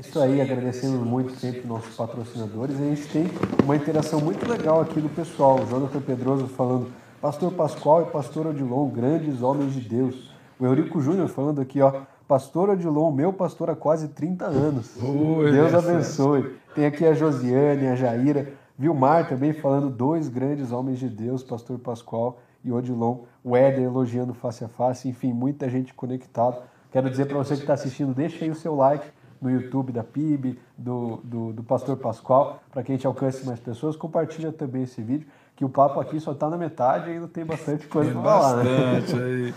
isso aí, agradecemos muito sempre nossos patrocinadores. A gente tem uma interação muito legal aqui do pessoal. O Jonathan Pedroso falando, Pastor Pascoal e Pastor Odilon, grandes homens de Deus. O Eurico Júnior falando aqui, ó, Pastor Odilon, meu pastor há quase 30 anos. Deus abençoe. Tem aqui a Josiane, a Jaira, Vilmar também falando, dois grandes homens de Deus, Pastor Pascoal e Odilon. O Éder elogiando face a face, enfim, muita gente conectada. Quero dizer para você que está assistindo, deixa aí o seu like no YouTube da PIB, do, do, do Pastor Pascoal, para que a gente alcance mais pessoas. Compartilha também esse vídeo, que o papo aqui só está na metade e ainda tem bastante coisa para falar. Né? Aí.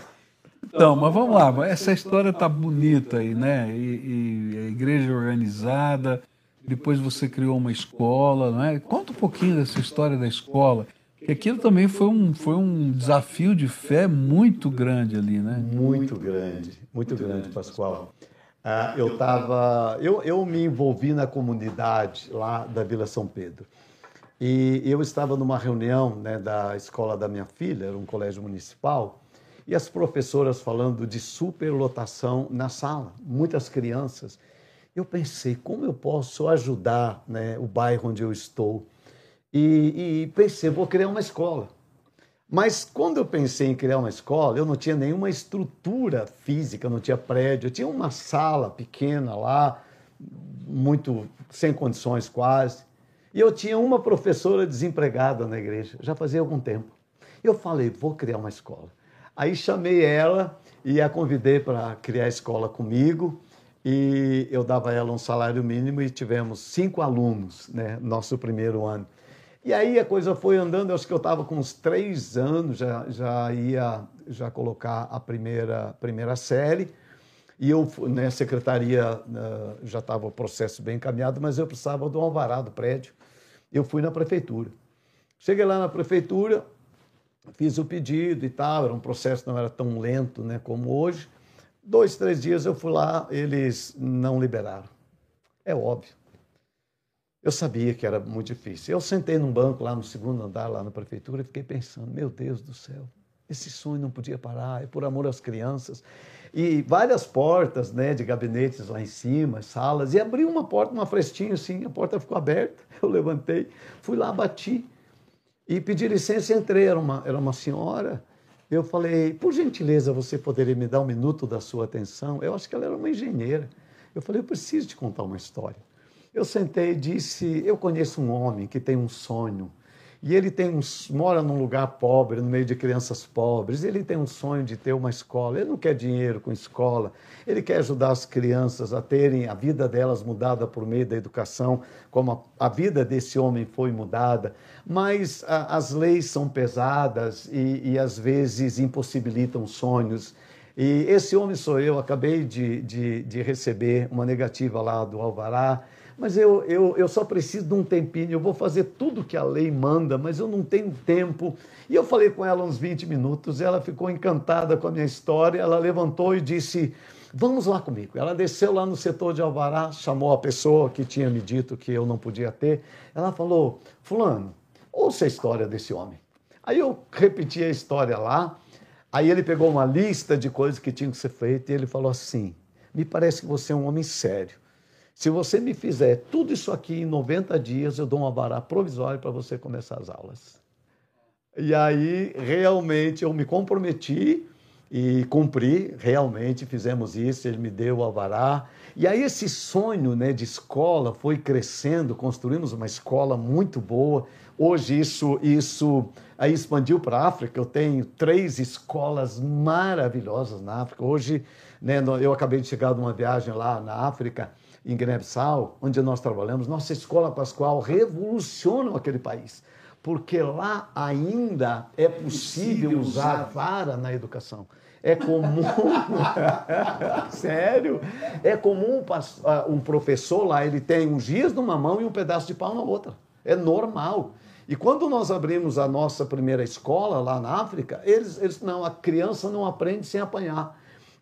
Então, mas vamos lá, essa história tá bonita aí, né? E, e a igreja organizada, depois você criou uma escola, não é? Conta um pouquinho dessa história da escola. Que aquilo também foi um, foi um desafio de fé muito grande ali, né? Muito grande, muito grande, Pascoal. Ah, eu estava, eu, eu me envolvi na comunidade lá da Vila São Pedro. E eu estava numa reunião né, da escola da minha filha, era um colégio municipal, e as professoras falando de superlotação na sala, muitas crianças. Eu pensei, como eu posso ajudar né, o bairro onde eu estou? E, e pensei, vou criar uma escola. Mas quando eu pensei em criar uma escola, eu não tinha nenhuma estrutura física, não tinha prédio, eu tinha uma sala pequena lá, muito sem condições quase. E eu tinha uma professora desempregada na igreja, já fazia algum tempo. Eu falei, vou criar uma escola. Aí chamei ela e a convidei para criar a escola comigo. E eu dava a ela um salário mínimo e tivemos cinco alunos, né, nosso primeiro ano. E aí a coisa foi andando, acho que eu estava com uns três anos, já, já ia já colocar a primeira, primeira série. E eu, né, secretaria, uh, já estava o processo bem encaminhado, mas eu precisava do alvará do prédio. Eu fui na prefeitura. Cheguei lá na prefeitura, fiz o pedido e tal, era um processo não era tão lento né, como hoje. Dois, três dias eu fui lá, eles não liberaram. É óbvio. Eu sabia que era muito difícil. Eu sentei num banco lá no segundo andar, lá na prefeitura, e fiquei pensando: meu Deus do céu, esse sonho não podia parar, é por amor às crianças. E várias portas né, de gabinetes lá em cima, salas, e abri uma porta, uma frestinha assim, a porta ficou aberta. Eu levantei, fui lá, bati e pedi licença e entrei. Era uma, era uma senhora. Eu falei: por gentileza, você poderia me dar um minuto da sua atenção? Eu acho que ela era uma engenheira. Eu falei: eu preciso te contar uma história. Eu sentei e disse: Eu conheço um homem que tem um sonho. E ele tem um, mora num lugar pobre, no meio de crianças pobres. Ele tem um sonho de ter uma escola. Ele não quer dinheiro com escola. Ele quer ajudar as crianças a terem a vida delas mudada por meio da educação, como a, a vida desse homem foi mudada. Mas a, as leis são pesadas e, e às vezes impossibilitam sonhos. E esse homem sou eu. Acabei de, de, de receber uma negativa lá do Alvará mas eu, eu, eu só preciso de um tempinho, eu vou fazer tudo que a lei manda, mas eu não tenho tempo. E eu falei com ela uns 20 minutos, ela ficou encantada com a minha história, ela levantou e disse: Vamos lá comigo. Ela desceu lá no setor de Alvará, chamou a pessoa que tinha me dito que eu não podia ter. Ela falou: Fulano, ouça a história desse homem. Aí eu repeti a história lá, aí ele pegou uma lista de coisas que tinham que ser feitas e ele falou assim: Me parece que você é um homem sério. Se você me fizer tudo isso aqui em 90 dias, eu dou uma vara provisória para você começar as aulas. E aí, realmente, eu me comprometi e cumpri, realmente fizemos isso, ele me deu o alvará. E aí esse sonho né, de escola foi crescendo, construímos uma escola muito boa. Hoje isso, isso aí expandiu para a África, eu tenho três escolas maravilhosas na África. Hoje, né, eu acabei de chegar de uma viagem lá na África, em Guiné-Bissau, onde nós trabalhamos, nossa escola pascual revoluciona aquele país, porque lá ainda é possível usar vara na educação. É comum, sério, é comum ah, um professor lá, ele tem um giz numa mão e um pedaço de pau na outra. É normal. E quando nós abrimos a nossa primeira escola lá na África, eles, eles não, a criança não aprende sem apanhar.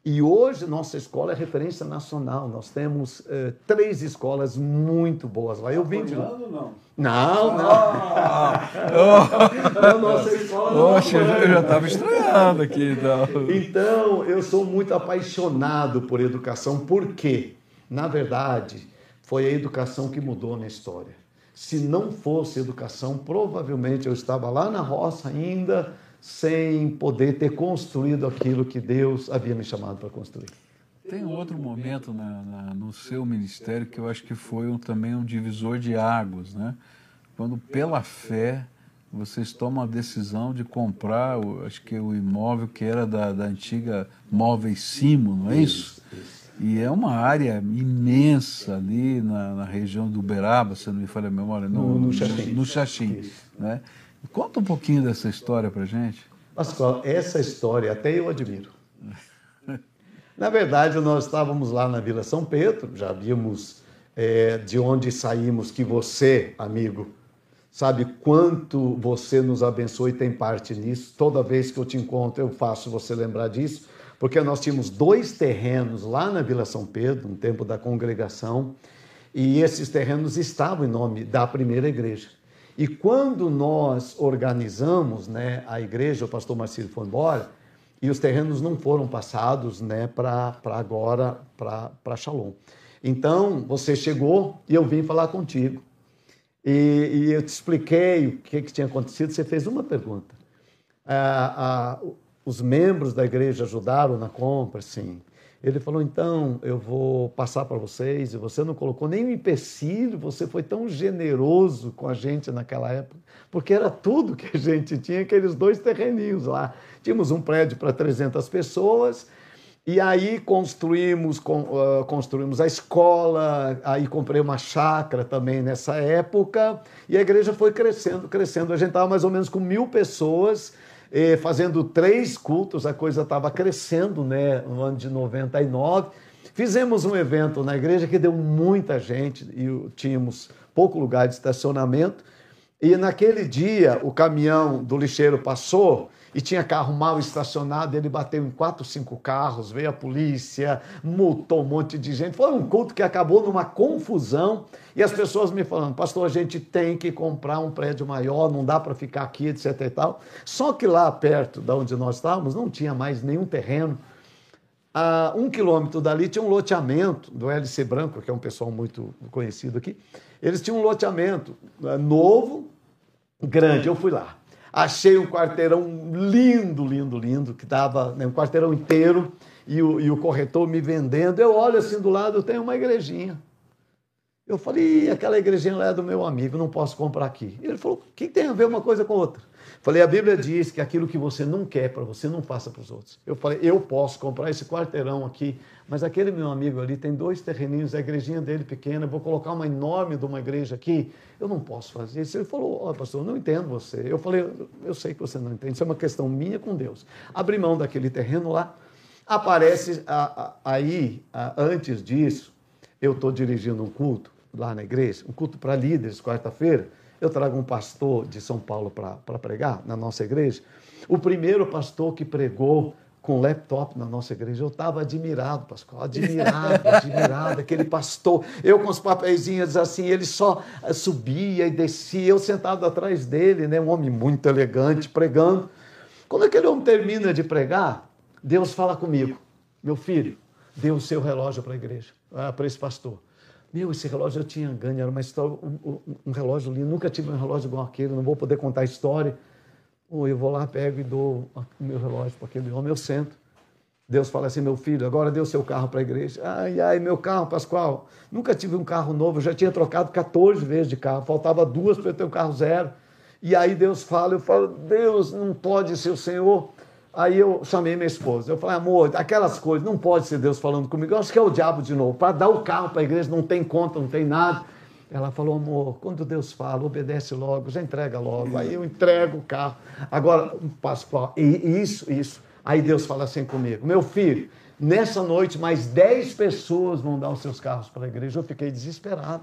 E hoje nossa escola é referência nacional. Nós temos eh, três escolas muito boas lá. Eu vim de lá. Não, não. não. Ah, oh. nossa escola. Poxa, eu já estava estranhando aqui. Então. então, eu sou muito apaixonado por educação, porque, na verdade, foi a educação que mudou a minha história. Se não fosse educação, provavelmente eu estava lá na roça ainda sem poder ter construído aquilo que Deus havia me chamado para construir. Tem outro momento na, na, no seu ministério que eu acho que foi um, também um divisor de águas, né? Quando pela fé vocês tomam a decisão de comprar, o, acho que o imóvel que era da, da antiga Móveis Simo, não é isso? isso? isso. E é uma área imensa ali na, na, região do Uberaba, se não me falha a memória, no, no, no Xaxim. No Xaxim né? Conta um pouquinho dessa história para gente. Pascoal, essa história até eu admiro. Na verdade, nós estávamos lá na Vila São Pedro, já vimos é, de onde saímos que você, amigo, sabe quanto você nos abençoa e tem parte nisso. Toda vez que eu te encontro, eu faço você lembrar disso, porque nós tínhamos dois terrenos lá na Vila São Pedro, no tempo da congregação, e esses terrenos estavam em nome da primeira igreja. E quando nós organizamos né, a igreja, o pastor Marcelo foi embora, e os terrenos não foram passados né, para agora, para Shalom. Então, você chegou e eu vim falar contigo. E, e eu te expliquei o que, que, tinha acontecido. Você fez uma pergunta. Ah, ah, os membros da igreja ajudaram na compra, sim. Ele falou: então, eu vou passar para vocês, e você não colocou nenhum empecilho, você foi tão generoso com a gente naquela época, porque era tudo que a gente tinha, aqueles dois terreninhos lá. Tínhamos um prédio para 300 pessoas, e aí construímos, construímos a escola, aí comprei uma chácara também nessa época, e a igreja foi crescendo, crescendo. A gente estava mais ou menos com mil pessoas fazendo três cultos, a coisa estava crescendo né, no ano de 99. Fizemos um evento na igreja que deu muita gente e tínhamos pouco lugar de estacionamento. E naquele dia o caminhão do lixeiro passou e tinha carro mal estacionado, ele bateu em quatro, cinco carros, veio a polícia, multou um monte de gente. Foi um culto que acabou numa confusão e as pessoas me falando, pastor, a gente tem que comprar um prédio maior, não dá para ficar aqui, etc e tal. Só que lá perto de onde nós estávamos não tinha mais nenhum terreno. A um quilômetro dali tinha um loteamento do LC Branco, que é um pessoal muito conhecido aqui. Eles tinham um loteamento eh, novo, grande. Eu fui lá. Achei um quarteirão lindo, lindo, lindo, que dava né, um quarteirão inteiro e o, e o corretor me vendendo. Eu olho assim do lado, tem uma igrejinha. Eu falei, aquela igrejinha lá é do meu amigo, não posso comprar aqui. Ele falou, o que tem a ver uma coisa com outra? Falei, a Bíblia diz que aquilo que você não quer para você, não faça para os outros. Eu falei, eu posso comprar esse quarteirão aqui, mas aquele meu amigo ali tem dois terreninhos, a igrejinha dele pequena, vou colocar uma enorme de uma igreja aqui, eu não posso fazer isso. Ele falou, ó, oh, pastor, eu não entendo você. Eu falei, eu sei que você não entende, isso é uma questão minha com Deus. Abri mão daquele terreno lá, aparece aí, antes disso, eu estou dirigindo um culto lá na igreja, um culto para líderes, quarta-feira, eu trago um pastor de São Paulo para pregar na nossa igreja. O primeiro pastor que pregou com laptop na nossa igreja. Eu estava admirado, Pascoal, admirado, admirado, aquele pastor. Eu com os papeizinhos assim, ele só subia e descia, eu sentado atrás dele, né, um homem muito elegante, pregando. Quando aquele homem termina de pregar, Deus fala comigo, meu filho, dê o seu relógio para a igreja, ah, para esse pastor. Meu, esse relógio eu tinha ganho, era uma história, um, um, relógio lindo, nunca tive um relógio igual aquele, não vou poder contar a história. Ou eu vou lá, pego e dou o meu relógio para aquele homem, eu sento. Deus fala assim, meu filho, agora o seu carro para a igreja. Ai, ai, meu carro, Pascoal, nunca tive um carro novo, eu já tinha trocado 14 vezes de carro, faltava duas para eu ter um carro zero. E aí Deus fala, eu falo, Deus, não pode ser o Senhor Aí eu chamei minha esposa. Eu falei, amor, aquelas coisas, não pode ser Deus falando comigo. Eu acho que é o diabo de novo. Para dar o carro para a igreja, não tem conta, não tem nada. Ela falou, amor, quando Deus fala, obedece logo, já entrega logo. Aí eu entrego o carro. Agora, Pascoal, isso, isso. Aí Deus fala assim comigo, meu filho, nessa noite mais 10 pessoas vão dar os seus carros para a igreja. Eu fiquei desesperado.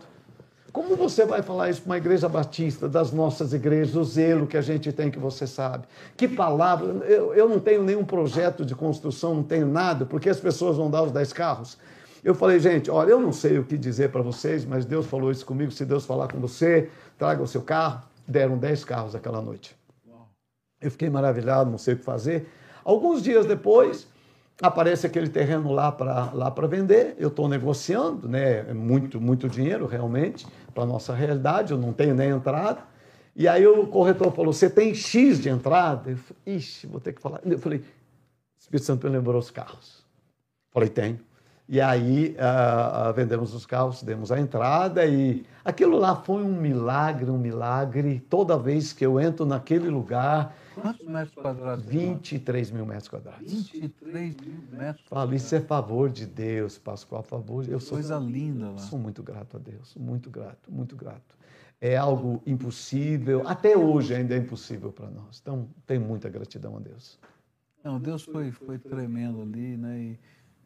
Como você vai falar isso para uma igreja batista, das nossas igrejas, o zelo que a gente tem, que você sabe? Que palavra? Eu, eu não tenho nenhum projeto de construção, não tenho nada, porque as pessoas vão dar os 10 carros. Eu falei, gente, olha, eu não sei o que dizer para vocês, mas Deus falou isso comigo. Se Deus falar com você, traga o seu carro. Deram 10 carros aquela noite. Eu fiquei maravilhado, não sei o que fazer. Alguns dias depois, aparece aquele terreno lá para lá vender, eu estou negociando, né? É muito, muito dinheiro realmente para a nossa realidade, eu não tenho nem entrada. E aí o corretor falou: Você tem X de entrada? Eu falei: Ixi, vou ter que falar. Eu falei: Espírito Santo me lembrou os carros. Falei: Tenho. E aí uh, vendemos os carros, demos a entrada e aquilo lá foi um milagre, um milagre. Toda vez que eu entro naquele lugar, Quantos metros quadrados? 23 mil metros quadrados. 23 mil metros Falo, isso é favor de Deus, Pascoal, favor. Eu sou, Coisa linda lá. Sou muito grato a Deus, muito grato, muito grato. É algo impossível, até hoje ainda é impossível para nós. Então, tenho muita gratidão a Deus. Não, Deus foi, foi tremendo ali, né? E,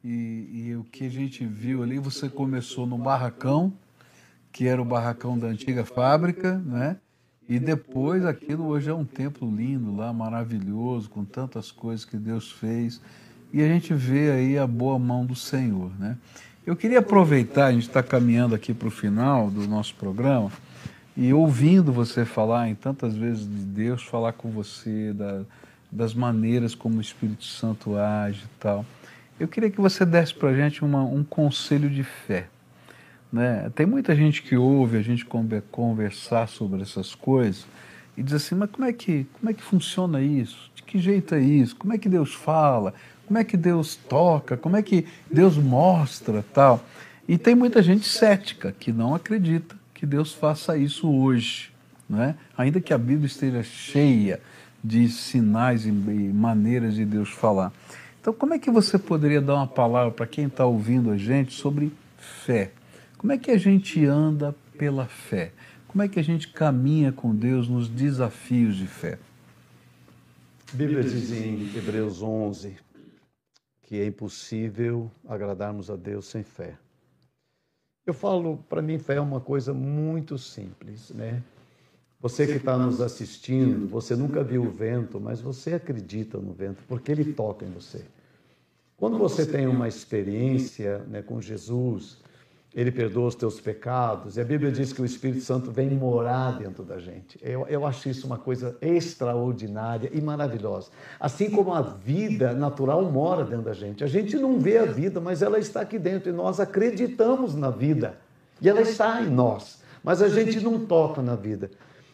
e, e o que a gente viu ali, você começou no barracão, que era o barracão da antiga fábrica, né? E depois aquilo hoje é um templo lindo lá, maravilhoso, com tantas coisas que Deus fez. E a gente vê aí a boa mão do Senhor, né? Eu queria aproveitar, a gente está caminhando aqui para o final do nosso programa, e ouvindo você falar em tantas vezes de Deus, falar com você da, das maneiras como o Espírito Santo age e tal. Eu queria que você desse para a gente uma, um conselho de fé. Né? Tem muita gente que ouve a gente conversar sobre essas coisas e diz assim, mas como é que, como é que funciona isso? De que jeito é isso? Como é que Deus fala? Como é que Deus toca? Como é que Deus mostra tal? E tem muita gente cética que não acredita que Deus faça isso hoje, né? Ainda que a Bíblia esteja cheia de sinais e maneiras de Deus falar. Então, como é que você poderia dar uma palavra para quem está ouvindo a gente sobre fé? Como é que a gente anda pela fé? Como é que a gente caminha com Deus nos desafios de fé? A Bíblia diz em Hebreus 11 que é impossível agradarmos a Deus sem fé. Eu falo, para mim, fé é uma coisa muito simples, né? Você que está nos assistindo, você nunca viu o vento, mas você acredita no vento, porque ele toca em você. Quando você tem uma experiência né, com Jesus, ele perdoa os teus pecados. E a Bíblia diz que o Espírito Santo vem morar dentro da gente. Eu, eu acho isso uma coisa extraordinária e maravilhosa. Assim como a vida natural mora dentro da gente. A gente não vê a vida, mas ela está aqui dentro e nós acreditamos na vida. E ela está em nós, mas a gente não toca na vida.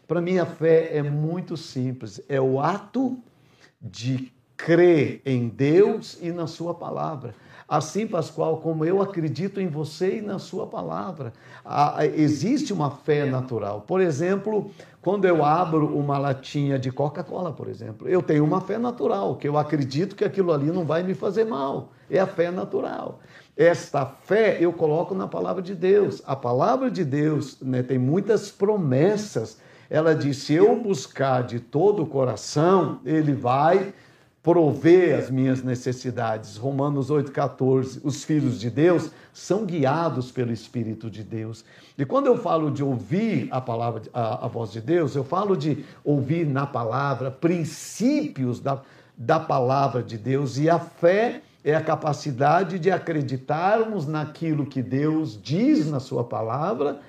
Para mim, a fé é muito simples: é o ato de crer em Deus e na Sua palavra. Assim, Pascoal, como eu acredito em você e na sua palavra. existe uma fé natural. Por exemplo, quando eu abro uma latinha de Coca-Cola, por exemplo, eu tenho uma fé natural, que eu acredito que aquilo ali não vai me fazer mal. É a fé natural. Esta fé eu coloco na palavra de Deus. A palavra de Deus né, tem muitas promessas. Ela diz: se eu buscar de todo o coração, ele vai prover as minhas necessidades. Romanos 8,14. Os filhos de Deus são guiados pelo Espírito de Deus. E quando eu falo de ouvir a palavra, a, a voz de Deus, eu falo de ouvir na palavra princípios da, da palavra de Deus. E a fé é a capacidade de acreditarmos naquilo que Deus diz na Sua palavra.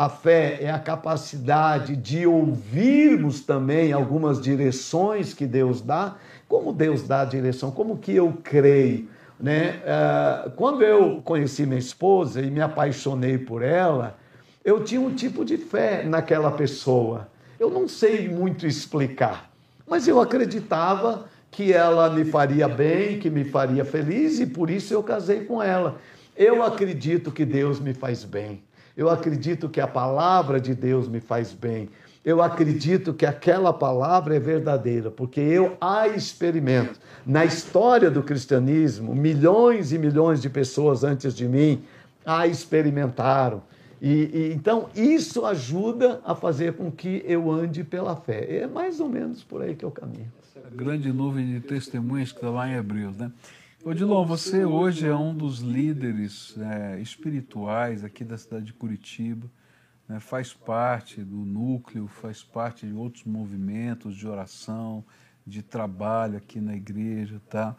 A fé é a capacidade de ouvirmos também algumas direções que Deus dá como Deus dá a direção, como que eu creio. Né? Ah, quando eu conheci minha esposa e me apaixonei por ela, eu tinha um tipo de fé naquela pessoa. Eu não sei muito explicar, mas eu acreditava que ela me faria bem, que me faria feliz e por isso eu casei com ela. Eu acredito que Deus me faz bem. Eu acredito que a palavra de Deus me faz bem eu acredito que aquela palavra é verdadeira, porque eu a experimento. Na história do cristianismo, milhões e milhões de pessoas antes de mim a experimentaram. E, e, então isso ajuda a fazer com que eu ande pela fé. É mais ou menos por aí que eu caminho. Essa grande nuvem de testemunhas que está lá em Hebreus, né? Odilon, você hoje é um dos líderes é, espirituais aqui da cidade de Curitiba né, faz parte do núcleo, faz parte de outros movimentos de oração, de trabalho aqui na igreja, tá?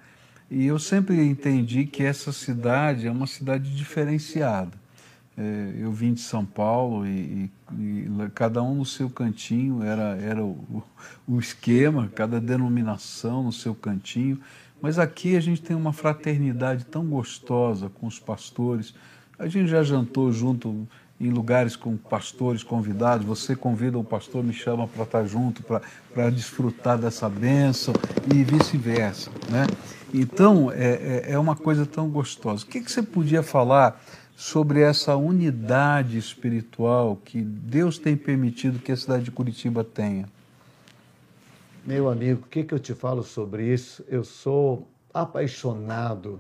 E eu sempre entendi que essa cidade é uma cidade diferenciada. É, eu vim de São Paulo e, e, e, cada um no seu cantinho era, era o, o esquema, cada denominação no seu cantinho. Mas aqui a gente tem uma fraternidade tão gostosa com os pastores. A gente já jantou junto em lugares com pastores convidados, você convida o pastor, me chama para estar junto, para desfrutar dessa bênção e vice-versa. Né? Então, é, é, é uma coisa tão gostosa. O que, que você podia falar sobre essa unidade espiritual que Deus tem permitido que a cidade de Curitiba tenha? Meu amigo, o que, que eu te falo sobre isso? Eu sou apaixonado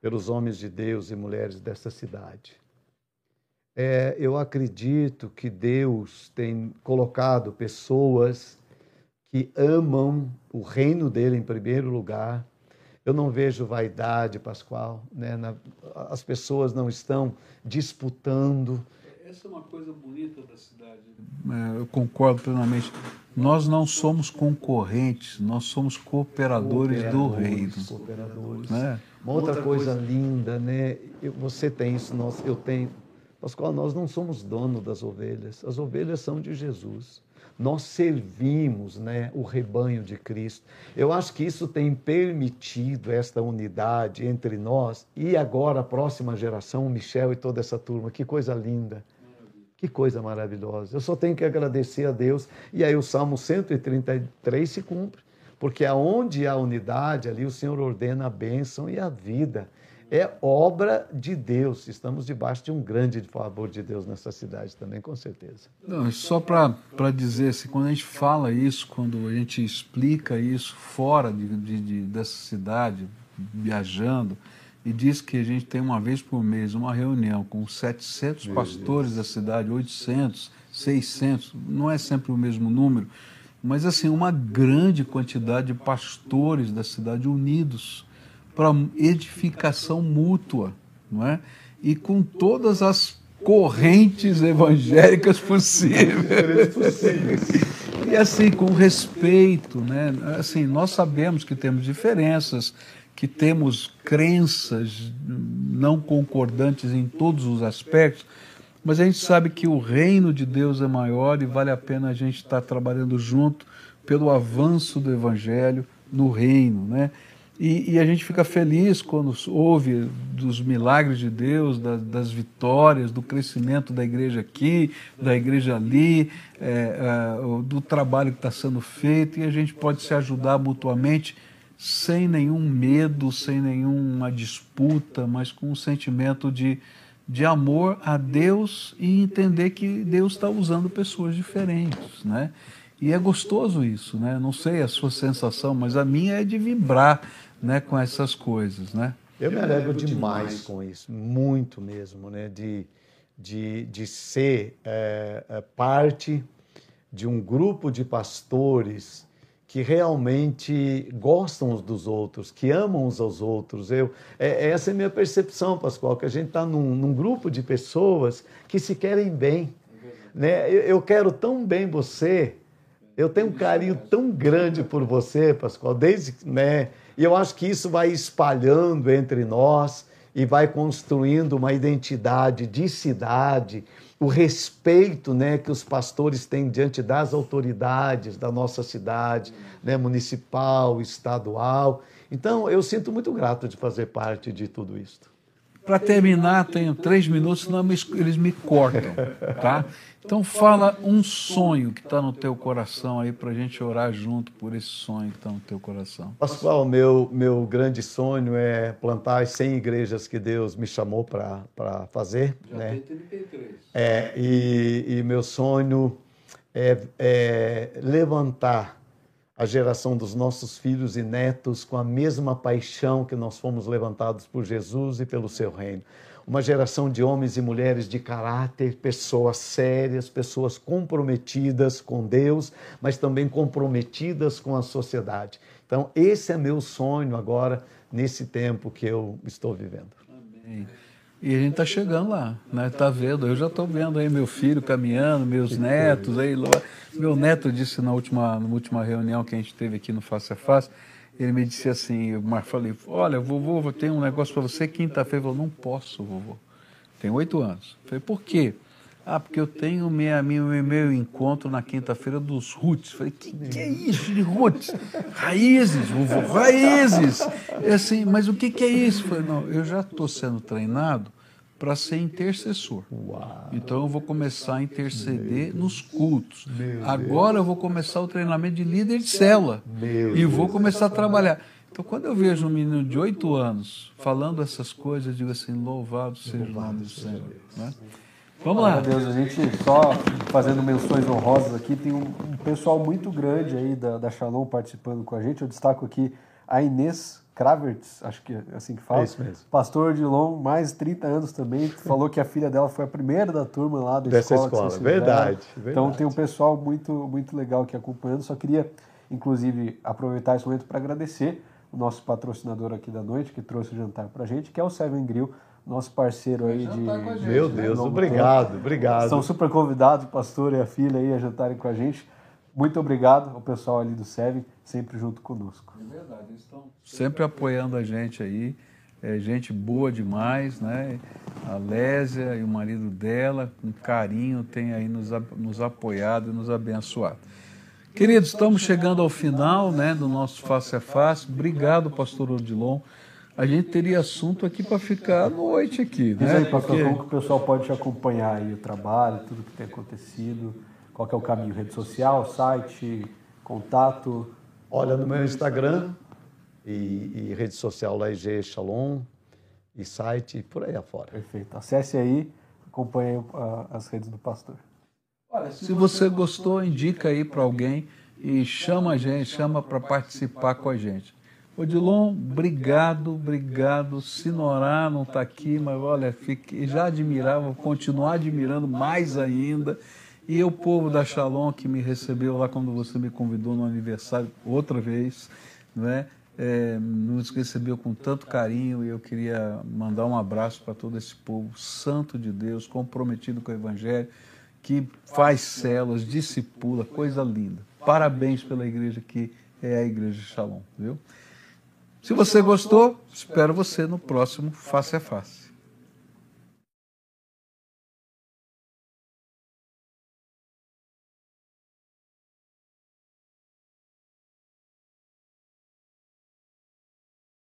pelos homens de Deus e mulheres dessa cidade. É, eu acredito que Deus tem colocado pessoas que amam o reino dele em primeiro lugar. Eu não vejo vaidade, Pascoal. Né? As pessoas não estão disputando. Essa é uma coisa bonita da cidade. É, eu concordo plenamente. Nós não somos concorrentes, nós somos cooperadores, cooperadores do reino. Cooperadores. Né? Uma outra, outra coisa, coisa, linda, né? Você tem isso, nós, eu tenho Pascoal, nós não somos dono das ovelhas, as ovelhas são de Jesus. nós servimos né, o rebanho de Cristo. Eu acho que isso tem permitido esta unidade entre nós e agora a próxima geração, o Michel e toda essa turma. Que coisa linda. Que coisa maravilhosa. Eu só tenho que agradecer a Deus. E aí o Salmo 133 se cumpre. Porque aonde há unidade, ali o Senhor ordena a bênção e a vida é obra de Deus. Estamos debaixo de um grande favor de Deus nessa cidade também, com certeza. Não, só para dizer assim, quando a gente fala isso, quando a gente explica isso fora de, de, de, dessa cidade, viajando, e diz que a gente tem uma vez por mês uma reunião com 700 Meu pastores Deus. da cidade, 800, 600, não é sempre o mesmo número, mas assim, uma grande quantidade de pastores da cidade unidos para edificação mútua, não é? E com todas as correntes evangélicas possíveis. e assim, com respeito, né? Assim, nós sabemos que temos diferenças, que temos crenças não concordantes em todos os aspectos, mas a gente sabe que o reino de Deus é maior e vale a pena a gente estar trabalhando junto pelo avanço do evangelho no reino, né? E, e, a gente fica feliz quando ouve dos milagres de Deus, da, das vitórias, do crescimento da igreja aqui, da igreja ali, é, é, do trabalho que está sendo feito, e a gente pode se ajudar mutuamente sem nenhum medo, sem nenhuma disputa, mas com um sentimento de, de amor a Deus e entender que Deus está usando pessoas diferentes, né? E é gostoso isso, né? Não sei a sua sensação, mas a minha é de vibrar né, com essas coisas, né? Eu me alegro demais com isso, muito mesmo, né? De, de, de ser é, parte de um grupo de pastores que realmente gostam uns dos outros, que amam uns aos outros. Eu, é, essa é a minha percepção, Pascoal, que a gente está num, num, grupo de pessoas que se querem bem. Né? Eu, eu quero tão bem você, eu tenho um carinho tão grande por você, Pascoal, desde né, e eu acho que isso vai espalhando entre nós e vai construindo uma identidade de cidade, o respeito né, que os pastores têm diante das autoridades da nossa cidade, né, municipal, estadual. Então, eu sinto muito grato de fazer parte de tudo isso. Para terminar, tenho três minutos, senão eles me cortam, tá? Então fala um sonho que está no teu coração aí para a gente orar junto por esse sonho que está no teu coração. Pascoal, meu, meu grande sonho é plantar as 100 igrejas que Deus me chamou para fazer. Já né? tem 33. É, e, e meu sonho é, é levantar a geração dos nossos filhos e netos com a mesma paixão que nós fomos levantados por Jesus e pelo seu reino. Uma geração de homens e mulheres de caráter, pessoas sérias, pessoas comprometidas com Deus, mas também comprometidas com a sociedade. Então, esse é meu sonho agora, nesse tempo que eu estou vivendo. Amém. E a gente está chegando lá, né? Tá vendo? Eu já estou vendo aí meu filho caminhando, meus netos aí. Meu neto disse na última, na última reunião que a gente teve aqui no Face a Face, ele me disse assim, eu falei, olha, vovô, tem um negócio para você quinta-feira. Ele falou, não posso, vovô. Tem oito anos. Eu falei, por quê? Ah, porque eu tenho minha, minha, meu encontro na quinta-feira dos roots. Falei, que, que é isso de roots? Raízes, vovô, raízes. É assim, mas o que, que é isso? Falei, não, eu já estou sendo treinado para ser intercessor. Uau. Então eu vou começar a interceder nos cultos. Agora eu vou começar o treinamento de líder de célula. e vou começar a trabalhar. Então, quando eu vejo um menino de oito anos falando essas coisas, eu digo assim: louvado seja o nome do Senhor. Né? Vamos lá. Deus, a gente só fazendo menções honrosas aqui, tem um, um pessoal muito grande aí da, da Shalom participando com a gente. Eu destaco aqui a Inês Kravertz, acho que é assim que fala. É isso mesmo. Pastor de Long, mais 30 anos também. Falou que a filha dela foi a primeira da turma lá da Dessa escola. escola. Verdade, verdade. Então tem um pessoal muito, muito legal aqui acompanhando. Só queria, inclusive, aproveitar esse momento para agradecer o nosso patrocinador aqui da noite, que trouxe o jantar para a gente, que é o Seven Grill nosso parceiro aí de. Gente, Meu né? Deus, obrigado, tempo. obrigado. São super convidados, o pastor e a filha aí a jantarem com a gente. Muito obrigado ao pessoal ali do SEV, sempre junto conosco. É verdade, eles estão sempre apoiando a gente aí. é gente boa demais, né? A Lésia e o marido dela, com carinho, tem aí nos, nos apoiado e nos abençoado. Queridos, estamos chegando ao final né, do nosso Face a Face. Obrigado, pastor Odilon. A gente teria assunto aqui para ficar à noite aqui, né? Diz aí, pastor, Porque... como que o pessoal pode te acompanhar aí o trabalho, tudo que tem acontecido? Qual é o caminho? Rede social, site, contato? Olha, no meu Instagram e, e rede social lá, IG Shalom, e site, por aí afora. Perfeito. Acesse aí, acompanhe uh, as redes do pastor. Olha, se você gostou, indica aí para alguém e chama a gente, chama para participar com a gente. Odilon, obrigado, obrigado. Sinorá não está aqui, mas olha, fiquei, já admirava, vou continuar admirando mais ainda. E o povo da Shalom que me recebeu lá quando você me convidou no aniversário outra vez, não é? nos recebeu com tanto carinho e eu queria mandar um abraço para todo esse povo santo de Deus, comprometido com o Evangelho, que faz células, discipula, coisa linda. Parabéns pela igreja que é a Igreja Shalom, viu? Se você gostou, espero você no próximo Face a Face.